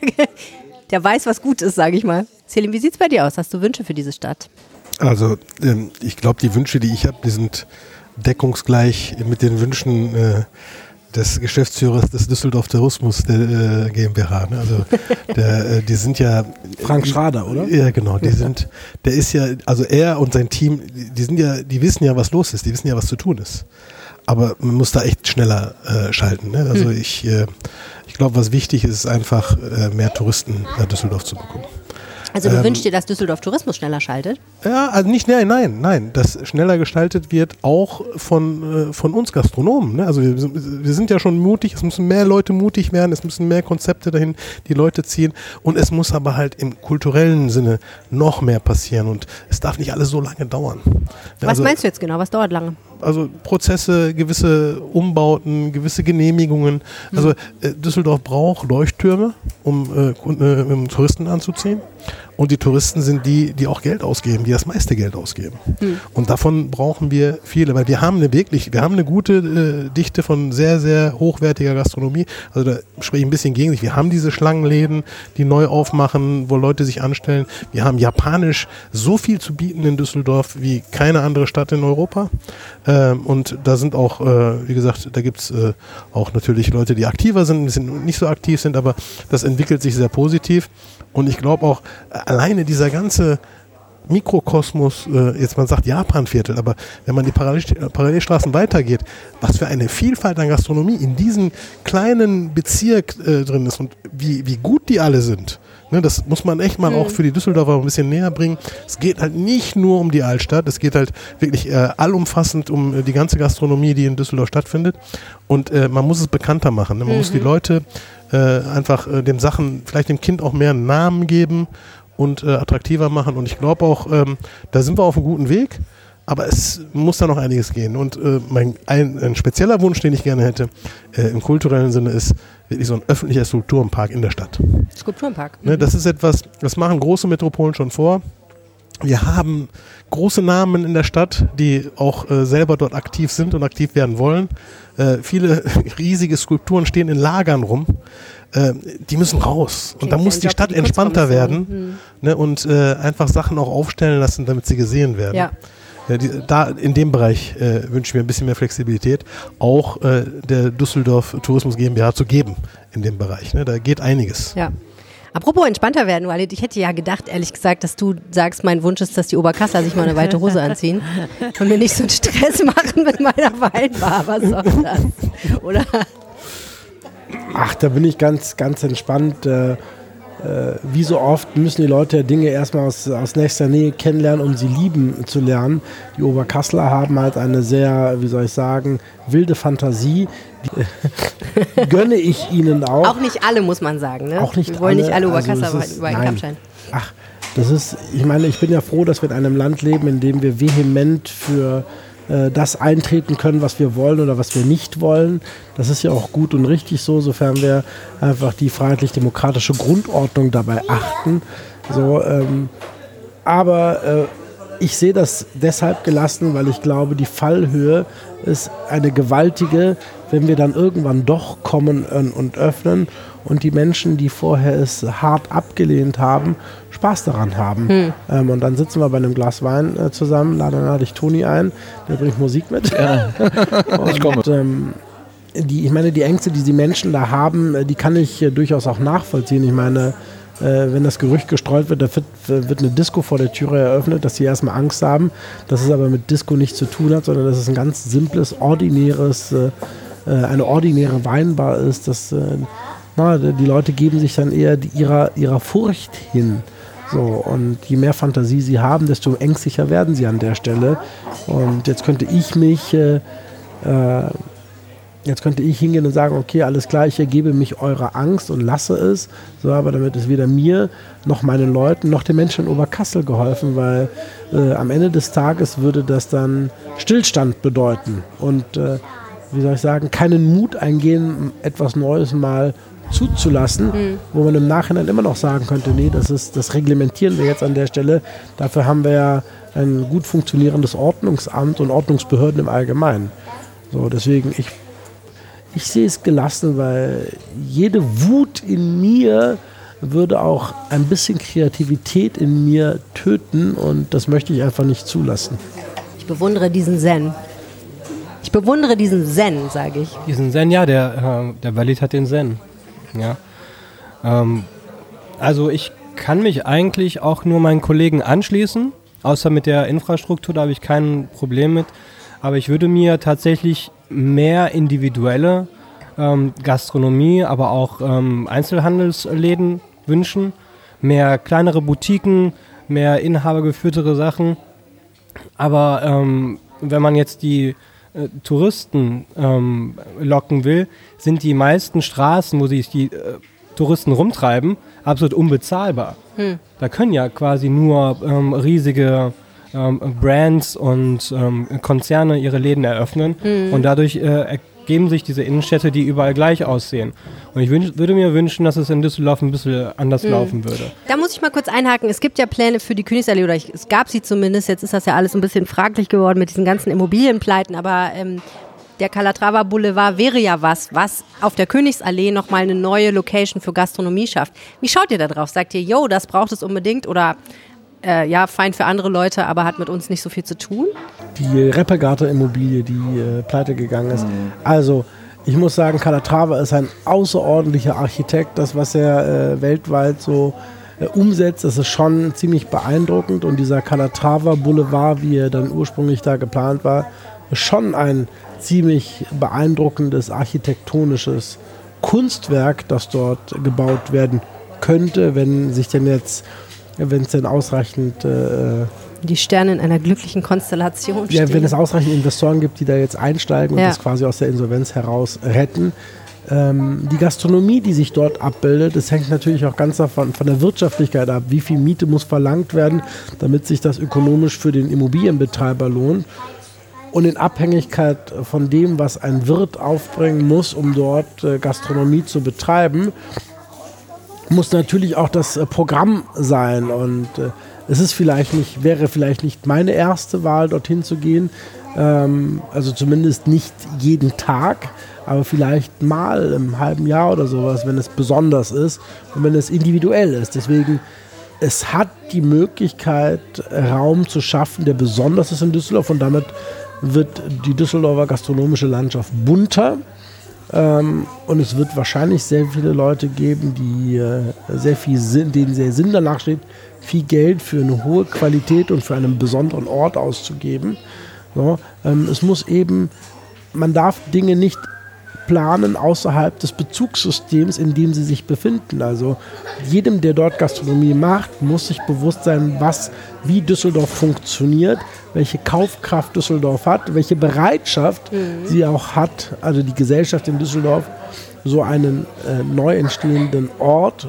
der weiß, was gut ist, sage ich mal. Selim, wie sieht es bei dir aus? Hast du Wünsche für diese Stadt? Also ähm, ich glaube, die Wünsche, die ich habe, die sind deckungsgleich mit den Wünschen äh, des Geschäftsführers des Düsseldorf Tourismus der äh, GmbH. Ne? Also <laughs> der, äh, die sind ja Frank Schrader, oder? Ja, genau. Die <laughs> sind, der ist ja, also er und sein Team, die sind ja, die wissen ja, was los ist, die wissen ja, was zu tun ist. Aber man muss da echt schneller äh, schalten. Ne? Also hm. ich, äh, ich glaube, was wichtig ist, ist einfach äh, mehr Touristen nach Düsseldorf zu bekommen. Also du ähm, wünschst dir, dass Düsseldorf Tourismus schneller schaltet? Ja, also nicht, nein, nein, nein, dass schneller gestaltet wird, auch von, äh, von uns Gastronomen. Ne? Also wir, wir, sind ja schon mutig, es müssen mehr Leute mutig werden, es müssen mehr Konzepte dahin die Leute ziehen und es muss aber halt im kulturellen Sinne noch mehr passieren und es darf nicht alles so lange dauern. Was also, meinst du jetzt genau? Was dauert lange? Also Prozesse, gewisse Umbauten, gewisse Genehmigungen. Also äh, Düsseldorf braucht Leuchttürme, um, äh, äh, um Touristen anzuziehen. Und die Touristen sind die, die auch Geld ausgeben, die das meiste Geld ausgeben. Mhm. Und davon brauchen wir viele, weil wir haben eine wirklich, wir haben eine gute äh, Dichte von sehr, sehr hochwertiger Gastronomie. Also da spreche ich ein bisschen gegen sich. Wir haben diese Schlangenläden, die neu aufmachen, wo Leute sich anstellen. Wir haben japanisch so viel zu bieten in Düsseldorf wie keine andere Stadt in Europa. Ähm, und da sind auch, äh, wie gesagt, da gibt es äh, auch natürlich Leute, die aktiver sind, ein bisschen nicht so aktiv sind, aber das entwickelt sich sehr positiv. Und ich glaube auch, alleine dieser ganze Mikrokosmos, äh, jetzt man sagt Japanviertel, aber wenn man die Parallel Parallelstraßen weitergeht, was für eine Vielfalt an Gastronomie in diesem kleinen Bezirk äh, drin ist und wie, wie gut die alle sind. Ne, das muss man echt mal mhm. auch für die Düsseldorfer ein bisschen näher bringen. Es geht halt nicht nur um die Altstadt, es geht halt wirklich äh, allumfassend um äh, die ganze Gastronomie, die in Düsseldorf stattfindet. Und äh, man muss es bekannter machen. Ne? Man mhm. muss die Leute äh, einfach äh, den Sachen, vielleicht dem Kind auch mehr einen Namen geben und äh, attraktiver machen. Und ich glaube auch, ähm, da sind wir auf einem guten Weg. Aber es muss da noch einiges gehen. Und äh, mein, ein, ein, spezieller Wunsch, den ich gerne hätte, äh, im kulturellen Sinne, ist wirklich so ein öffentlicher Skulpturenpark in der Stadt. Skulpturenpark. Ne, das ist etwas, das machen große Metropolen schon vor. Wir haben große Namen in der Stadt, die auch äh, selber dort aktiv sind und aktiv werden wollen. Äh, viele <laughs> riesige Skulpturen stehen in Lagern rum. Äh, die müssen raus. Und da muss die Stadt entspannter werden hm. ne, und äh, einfach Sachen auch aufstellen lassen, damit sie gesehen werden. Ja. Ja, die, da in dem Bereich äh, wünsche ich mir ein bisschen mehr Flexibilität, auch äh, der Düsseldorf Tourismus GmbH zu geben in dem Bereich. Ne? Da geht einiges. Ja. Apropos entspannter werden, Walid, ich hätte ja gedacht, ehrlich gesagt, dass du sagst, mein Wunsch ist, dass die Oberkasser sich mal eine weite Hose anziehen und mir nicht so einen Stress <laughs> machen mit meiner Weinbar. Was soll das? Oder? Ach, da bin ich ganz, ganz entspannt. Äh, äh, wie so oft müssen die Leute Dinge erstmal aus, aus nächster Nähe kennenlernen, um sie lieben zu lernen. Die Oberkassler haben halt eine sehr, wie soll ich sagen, wilde Fantasie. Die <laughs> gönne ich ihnen auch. Auch nicht alle, muss man sagen. Ne? Auch nicht Wir wollen alle, nicht alle Oberkassler also über einen Kamm. Ach, das ist, ich meine, ich bin ja froh, dass wir in einem Land leben, in dem wir vehement für äh, das eintreten können, was wir wollen oder was wir nicht wollen. Das ist ja auch gut und richtig so, sofern wir einfach die freiheitlich-demokratische Grundordnung dabei achten. So, ähm, aber äh, ich sehe das deshalb gelassen, weil ich glaube, die Fallhöhe ist eine gewaltige, wenn wir dann irgendwann doch kommen und öffnen und die Menschen, die vorher es hart abgelehnt haben, Spaß daran haben. Hm. Ähm, und dann sitzen wir bei einem Glas Wein äh, zusammen, lade, lade ich Toni ein, der bringt Musik mit. Ja. <laughs> und, ich komme. Ähm, die, ich meine, die Ängste, die die Menschen da haben, äh, die kann ich äh, durchaus auch nachvollziehen. Ich meine, äh, wenn das Gerücht gestreut wird, da wird, wird, eine Disco vor der Türe eröffnet, dass sie erstmal Angst haben, dass es aber mit Disco nichts zu tun hat, sondern dass es ein ganz simples, ordinäres, äh, äh eine ordinäre Weinbar ist, dass äh, na, die Leute geben sich dann eher ihrer, ihrer Furcht hin. So, und je mehr Fantasie sie haben, desto ängstlicher werden sie an der Stelle. Und jetzt könnte ich mich, äh, äh, jetzt könnte ich hingehen und sagen, okay, alles klar, ich ergebe mich eurer Angst und lasse es. So, aber damit ist weder mir noch meinen Leuten noch den Menschen in Oberkassel geholfen, weil äh, am Ende des Tages würde das dann Stillstand bedeuten. Und äh, wie soll ich sagen, keinen Mut eingehen, etwas Neues mal zuzulassen, mhm. wo man im Nachhinein immer noch sagen könnte, nee, das ist, das reglementieren wir jetzt an der Stelle. Dafür haben wir ja ein gut funktionierendes Ordnungsamt und Ordnungsbehörden im Allgemeinen. So, deswegen, ich, ich sehe es gelassen, weil jede Wut in mir würde auch ein bisschen Kreativität in mir töten und das möchte ich einfach nicht zulassen. Ich bewundere diesen Zen. Ich bewundere diesen Zen, sage ich. Diesen Zen, ja, der, äh, der Walid hat den Zen. Ja. Ähm, also ich kann mich eigentlich auch nur meinen Kollegen anschließen, außer mit der Infrastruktur, da habe ich kein Problem mit. Aber ich würde mir tatsächlich mehr individuelle ähm, Gastronomie, aber auch ähm, Einzelhandelsläden wünschen, mehr kleinere Boutiquen, mehr inhabergeführtere Sachen. Aber ähm, wenn man jetzt die äh, Touristen ähm, locken will, sind die meisten Straßen, wo sich die äh, Touristen rumtreiben, absolut unbezahlbar. Hm. Da können ja quasi nur ähm, riesige ähm, Brands und ähm, Konzerne ihre Läden eröffnen hm. und dadurch äh, geben sich diese Innenstädte, die überall gleich aussehen. Und ich wünsch, würde mir wünschen, dass es in Düsseldorf ein bisschen anders mhm. laufen würde. Da muss ich mal kurz einhaken. Es gibt ja Pläne für die Königsallee, oder ich, es gab sie zumindest. Jetzt ist das ja alles ein bisschen fraglich geworden mit diesen ganzen Immobilienpleiten. Aber ähm, der Calatrava Boulevard wäre ja was, was auf der Königsallee nochmal eine neue Location für Gastronomie schafft. Wie schaut ihr da drauf? Sagt ihr, yo, das braucht es unbedingt? Oder äh, ja, fein für andere Leute, aber hat mit uns nicht so viel zu tun. Die Reppegater-Immobilie, die äh, pleite gegangen ist. Mhm. Also, ich muss sagen, Calatrava ist ein außerordentlicher Architekt. Das, was er äh, weltweit so äh, umsetzt, das ist schon ziemlich beeindruckend. Und dieser Calatrava Boulevard, wie er dann ursprünglich da geplant war, ist schon ein ziemlich beeindruckendes architektonisches Kunstwerk, das dort gebaut werden könnte, wenn sich denn jetzt wenn es denn ausreichend äh, die Sterne in einer glücklichen Konstellation ja, stehen. wenn es ausreichend Investoren gibt, die da jetzt einsteigen und ja. das quasi aus der Insolvenz heraus retten. Ähm, die Gastronomie, die sich dort abbildet, das hängt natürlich auch ganz davon von der Wirtschaftlichkeit ab. Wie viel Miete muss verlangt werden, damit sich das ökonomisch für den Immobilienbetreiber lohnt? Und in Abhängigkeit von dem, was ein Wirt aufbringen muss, um dort äh, Gastronomie zu betreiben, muss natürlich auch das äh, Programm sein. Und äh, es ist vielleicht nicht, wäre vielleicht nicht meine erste Wahl, dorthin zu gehen. Ähm, also zumindest nicht jeden Tag, aber vielleicht mal im halben Jahr oder sowas, wenn es besonders ist und wenn es individuell ist. Deswegen, es hat die Möglichkeit, Raum zu schaffen, der besonders ist in Düsseldorf und damit wird die Düsseldorfer gastronomische Landschaft bunter ähm, und es wird wahrscheinlich sehr viele Leute geben, die äh, sehr viel Sinn, denen sehr Sinn danach steht, viel Geld für eine hohe Qualität und für einen besonderen Ort auszugeben. So, ähm, es muss eben, man darf Dinge nicht planen außerhalb des Bezugssystems, in dem sie sich befinden. Also jedem, der dort Gastronomie macht, muss sich bewusst sein, was, wie Düsseldorf funktioniert, welche Kaufkraft Düsseldorf hat, welche Bereitschaft mhm. sie auch hat, also die Gesellschaft in Düsseldorf, so einen äh, neu entstehenden Ort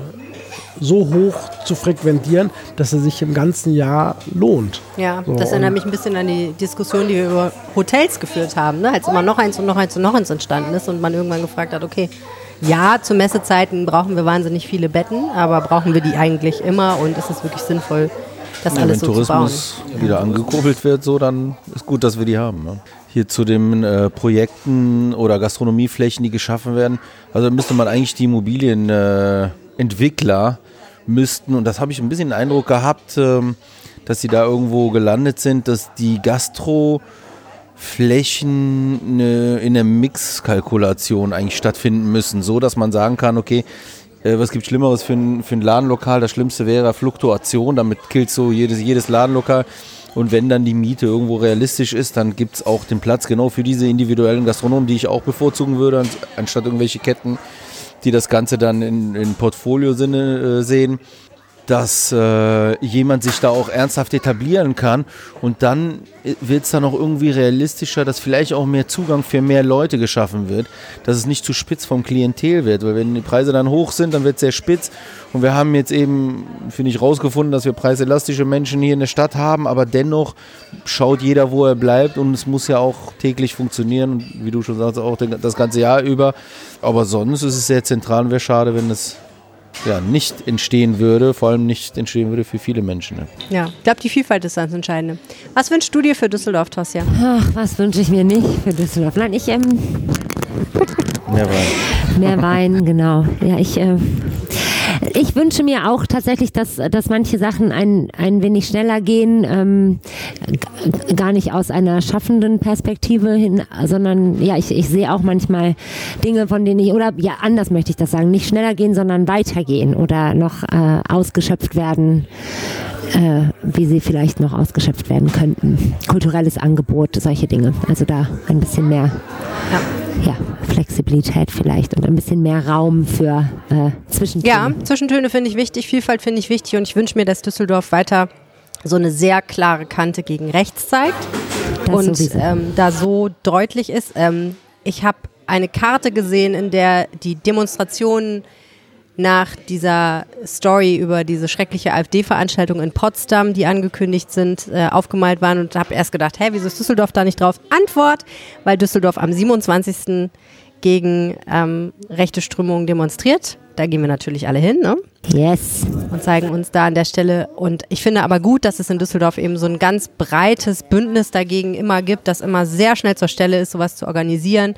so hoch zu frequentieren, dass er sich im ganzen Jahr lohnt. Ja, so, das erinnert mich ein bisschen an die Diskussion, die wir über Hotels geführt haben, ne? als immer noch eins und noch eins und noch eins entstanden ist und man irgendwann gefragt hat, okay, ja, zu Messezeiten brauchen wir wahnsinnig viele Betten, aber brauchen wir die eigentlich immer und ist es wirklich sinnvoll, das ja, alles so zu bauen? Wenn Tourismus wieder angekurbelt wird, so, dann ist gut, dass wir die haben. Ne? hier zu den äh, Projekten oder Gastronomieflächen, die geschaffen werden. Also müsste man eigentlich die Immobilienentwickler äh, müssten, und das habe ich ein bisschen den Eindruck gehabt, ähm, dass sie da irgendwo gelandet sind, dass die Gastro Flächen eine, in der Mixkalkulation eigentlich stattfinden müssen, so dass man sagen kann, okay, äh, was gibt Schlimmeres für ein, für ein Ladenlokal? Das Schlimmste wäre Fluktuation, damit killt so jedes, jedes Ladenlokal. Und wenn dann die Miete irgendwo realistisch ist, dann gibt es auch den Platz genau für diese individuellen Gastronomen, die ich auch bevorzugen würde, anstatt irgendwelche Ketten, die das Ganze dann in, in Portfoliosinne äh, sehen dass äh, jemand sich da auch ernsthaft etablieren kann. Und dann wird es dann auch irgendwie realistischer, dass vielleicht auch mehr Zugang für mehr Leute geschaffen wird, dass es nicht zu spitz vom Klientel wird, weil wenn die Preise dann hoch sind, dann wird es sehr spitz. Und wir haben jetzt eben, finde ich, rausgefunden, dass wir preiselastische Menschen hier in der Stadt haben, aber dennoch schaut jeder, wo er bleibt. Und es muss ja auch täglich funktionieren, wie du schon sagst, auch das ganze Jahr über, aber sonst ist es sehr zentral. Und wäre schade, wenn es ja, nicht entstehen würde, vor allem nicht entstehen würde für viele Menschen. Ne? Ja, ich glaube, die Vielfalt ist das Entscheidende. Was wünschst du dir für Düsseldorf, Tosja? Ach, was wünsche ich mir nicht für Düsseldorf? Nein, ich. Ähm, Mehr Wein. Mehr Wein, genau. Ja, ich. Äh, ich wünsche mir auch tatsächlich, dass, dass manche Sachen ein, ein wenig schneller gehen, ähm, gar nicht aus einer schaffenden Perspektive hin, sondern ja, ich, ich sehe auch manchmal Dinge, von denen ich, oder ja, anders möchte ich das sagen, nicht schneller gehen, sondern weitergehen oder noch äh, ausgeschöpft werden äh, wie sie vielleicht noch ausgeschöpft werden könnten. Kulturelles Angebot, solche Dinge. Also da ein bisschen mehr ja. Ja Flexibilität vielleicht und ein bisschen mehr Raum für äh, Zwischentöne. Ja, Zwischentöne finde ich wichtig, Vielfalt finde ich wichtig und ich wünsche mir, dass Düsseldorf weiter so eine sehr klare Kante gegen rechts zeigt das und ähm, da so deutlich ist. Ähm, ich habe eine Karte gesehen, in der die Demonstrationen nach dieser Story über diese schreckliche AfD-Veranstaltung in Potsdam, die angekündigt sind, äh, aufgemalt waren und habe erst gedacht, hä, wieso ist Düsseldorf da nicht drauf? Antwort, weil Düsseldorf am 27. gegen ähm, rechte Strömungen demonstriert. Da gehen wir natürlich alle hin, ne? Yes. Und zeigen uns da an der Stelle. Und ich finde aber gut, dass es in Düsseldorf eben so ein ganz breites Bündnis dagegen immer gibt, das immer sehr schnell zur Stelle ist, sowas zu organisieren.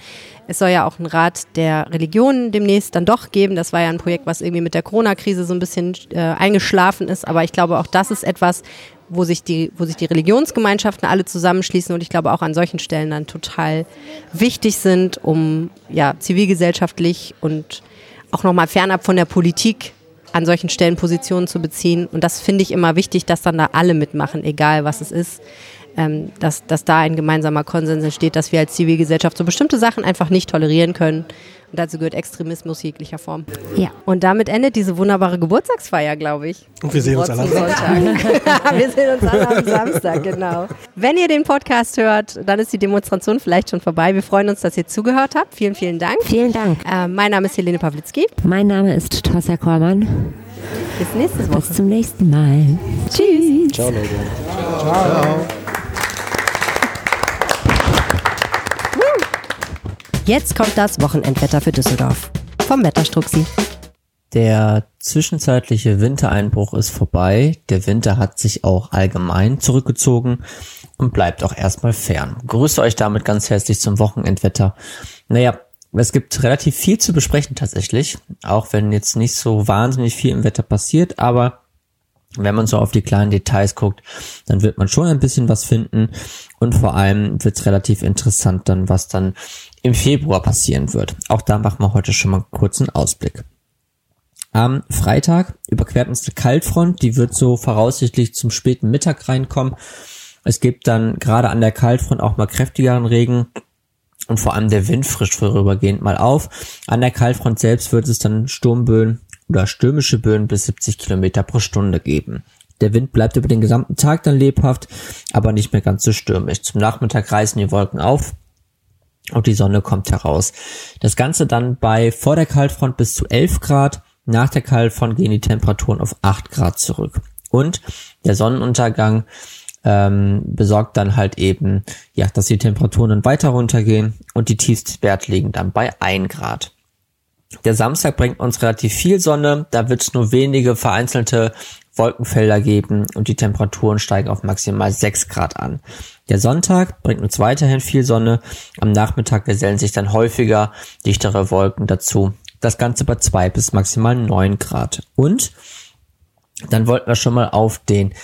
Es soll ja auch einen Rat der Religionen demnächst dann doch geben. Das war ja ein Projekt, was irgendwie mit der Corona-Krise so ein bisschen äh, eingeschlafen ist. Aber ich glaube, auch das ist etwas, wo sich die, wo sich die Religionsgemeinschaften alle zusammenschließen und ich glaube auch an solchen Stellen dann total wichtig sind, um ja zivilgesellschaftlich und auch nochmal fernab von der Politik an solchen Stellen Positionen zu beziehen. Und das finde ich immer wichtig, dass dann da alle mitmachen, egal was es ist. Ähm, dass, dass da ein gemeinsamer Konsens entsteht, dass wir als Zivilgesellschaft so bestimmte Sachen einfach nicht tolerieren können. Und dazu gehört Extremismus jeglicher Form. Ja. Und damit endet diese wunderbare Geburtstagsfeier, glaube ich. Und wir sehen uns alle am Sonntag. <laughs> wir sehen uns alle am Samstag, genau. Wenn ihr den Podcast hört, dann ist die Demonstration vielleicht schon vorbei. Wir freuen uns, dass ihr zugehört habt. Vielen, vielen Dank. Vielen Dank. Äh, mein Name ist Helene Pawlitzki. Mein Name ist Tosja Kormann. Bis nächstes Woche. Bis zum nächsten Mal. Tschüss. Ciao, Leute. Ciao. Ciao. Jetzt kommt das Wochenendwetter für Düsseldorf. Vom Wetterstruxi. Der zwischenzeitliche Wintereinbruch ist vorbei. Der Winter hat sich auch allgemein zurückgezogen und bleibt auch erstmal fern. Grüße euch damit ganz herzlich zum Wochenendwetter. Naja, es gibt relativ viel zu besprechen tatsächlich, auch wenn jetzt nicht so wahnsinnig viel im Wetter passiert, aber wenn man so auf die kleinen Details guckt, dann wird man schon ein bisschen was finden und vor allem wird es relativ interessant dann, was dann im Februar passieren wird. Auch da machen wir heute schon mal einen kurzen Ausblick. Am Freitag überquert uns eine Kaltfront, die wird so voraussichtlich zum späten Mittag reinkommen. Es gibt dann gerade an der Kaltfront auch mal kräftigeren Regen und vor allem der Wind frischt vorübergehend mal auf. An der Kaltfront selbst wird es dann Sturmböen oder stürmische Böen bis 70 Kilometer pro Stunde geben. Der Wind bleibt über den gesamten Tag dann lebhaft, aber nicht mehr ganz so stürmisch. Zum Nachmittag reißen die Wolken auf und die Sonne kommt heraus. Das Ganze dann bei vor der Kaltfront bis zu 11 Grad, nach der Kaltfront gehen die Temperaturen auf 8 Grad zurück. Und der Sonnenuntergang ähm, besorgt dann halt eben, ja, dass die Temperaturen dann weiter runtergehen und die Tiefstwerte liegen dann bei 1 Grad. Der Samstag bringt uns relativ viel Sonne, da wird es nur wenige vereinzelte Wolkenfelder geben und die Temperaturen steigen auf maximal 6 Grad an. Der Sonntag bringt uns weiterhin viel Sonne, am Nachmittag gesellen sich dann häufiger dichtere Wolken dazu. Das Ganze bei 2 bis maximal 9 Grad. Und dann wollten wir schon mal auf den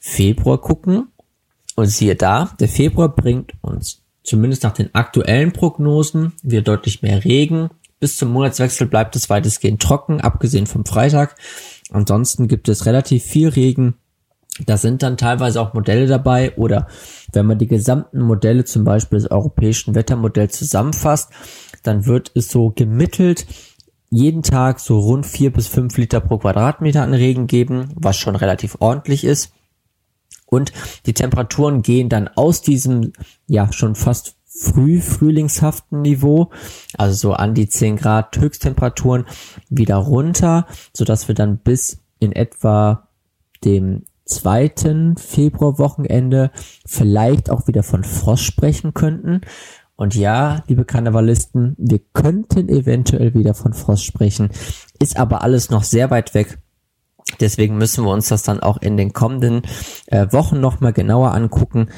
Februar gucken und siehe da, der Februar bringt uns zumindest nach den aktuellen Prognosen wieder deutlich mehr Regen, bis zum Monatswechsel bleibt es weitestgehend trocken, abgesehen vom Freitag. Ansonsten gibt es relativ viel Regen. Da sind dann teilweise auch Modelle dabei oder wenn man die gesamten Modelle zum Beispiel des europäischen Wettermodells zusammenfasst, dann wird es so gemittelt jeden Tag so rund vier bis fünf Liter pro Quadratmeter an Regen geben, was schon relativ ordentlich ist. Und die Temperaturen gehen dann aus diesem, ja, schon fast früh frühlingshaften Niveau, also so an die 10 Grad Höchsttemperaturen wieder runter, so dass wir dann bis in etwa dem zweiten Februarwochenende vielleicht auch wieder von Frost sprechen könnten. Und ja, liebe Karnevalisten, wir könnten eventuell wieder von Frost sprechen, ist aber alles noch sehr weit weg. Deswegen müssen wir uns das dann auch in den kommenden äh, Wochen nochmal genauer angucken.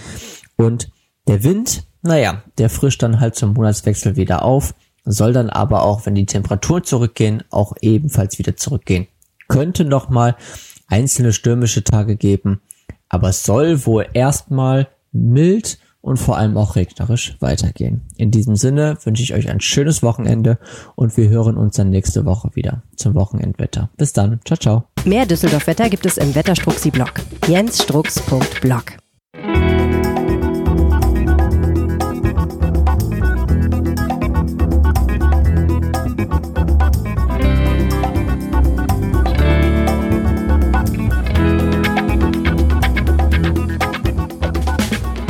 Und der Wind, naja, der frischt dann halt zum Monatswechsel wieder auf, soll dann aber auch, wenn die Temperaturen zurückgehen, auch ebenfalls wieder zurückgehen. Könnte nochmal einzelne stürmische Tage geben, aber es soll wohl erstmal mild und vor allem auch regnerisch weitergehen. In diesem Sinne wünsche ich euch ein schönes Wochenende und wir hören uns dann nächste Woche wieder zum Wochenendwetter. Bis dann, ciao, ciao. Mehr Düsseldorf-Wetter gibt es im Wetterstruxi-Blog. jensstrux.blog.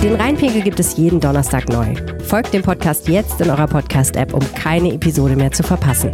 Den Rheinpegel gibt es jeden Donnerstag neu. Folgt dem Podcast jetzt in eurer Podcast-App, um keine Episode mehr zu verpassen.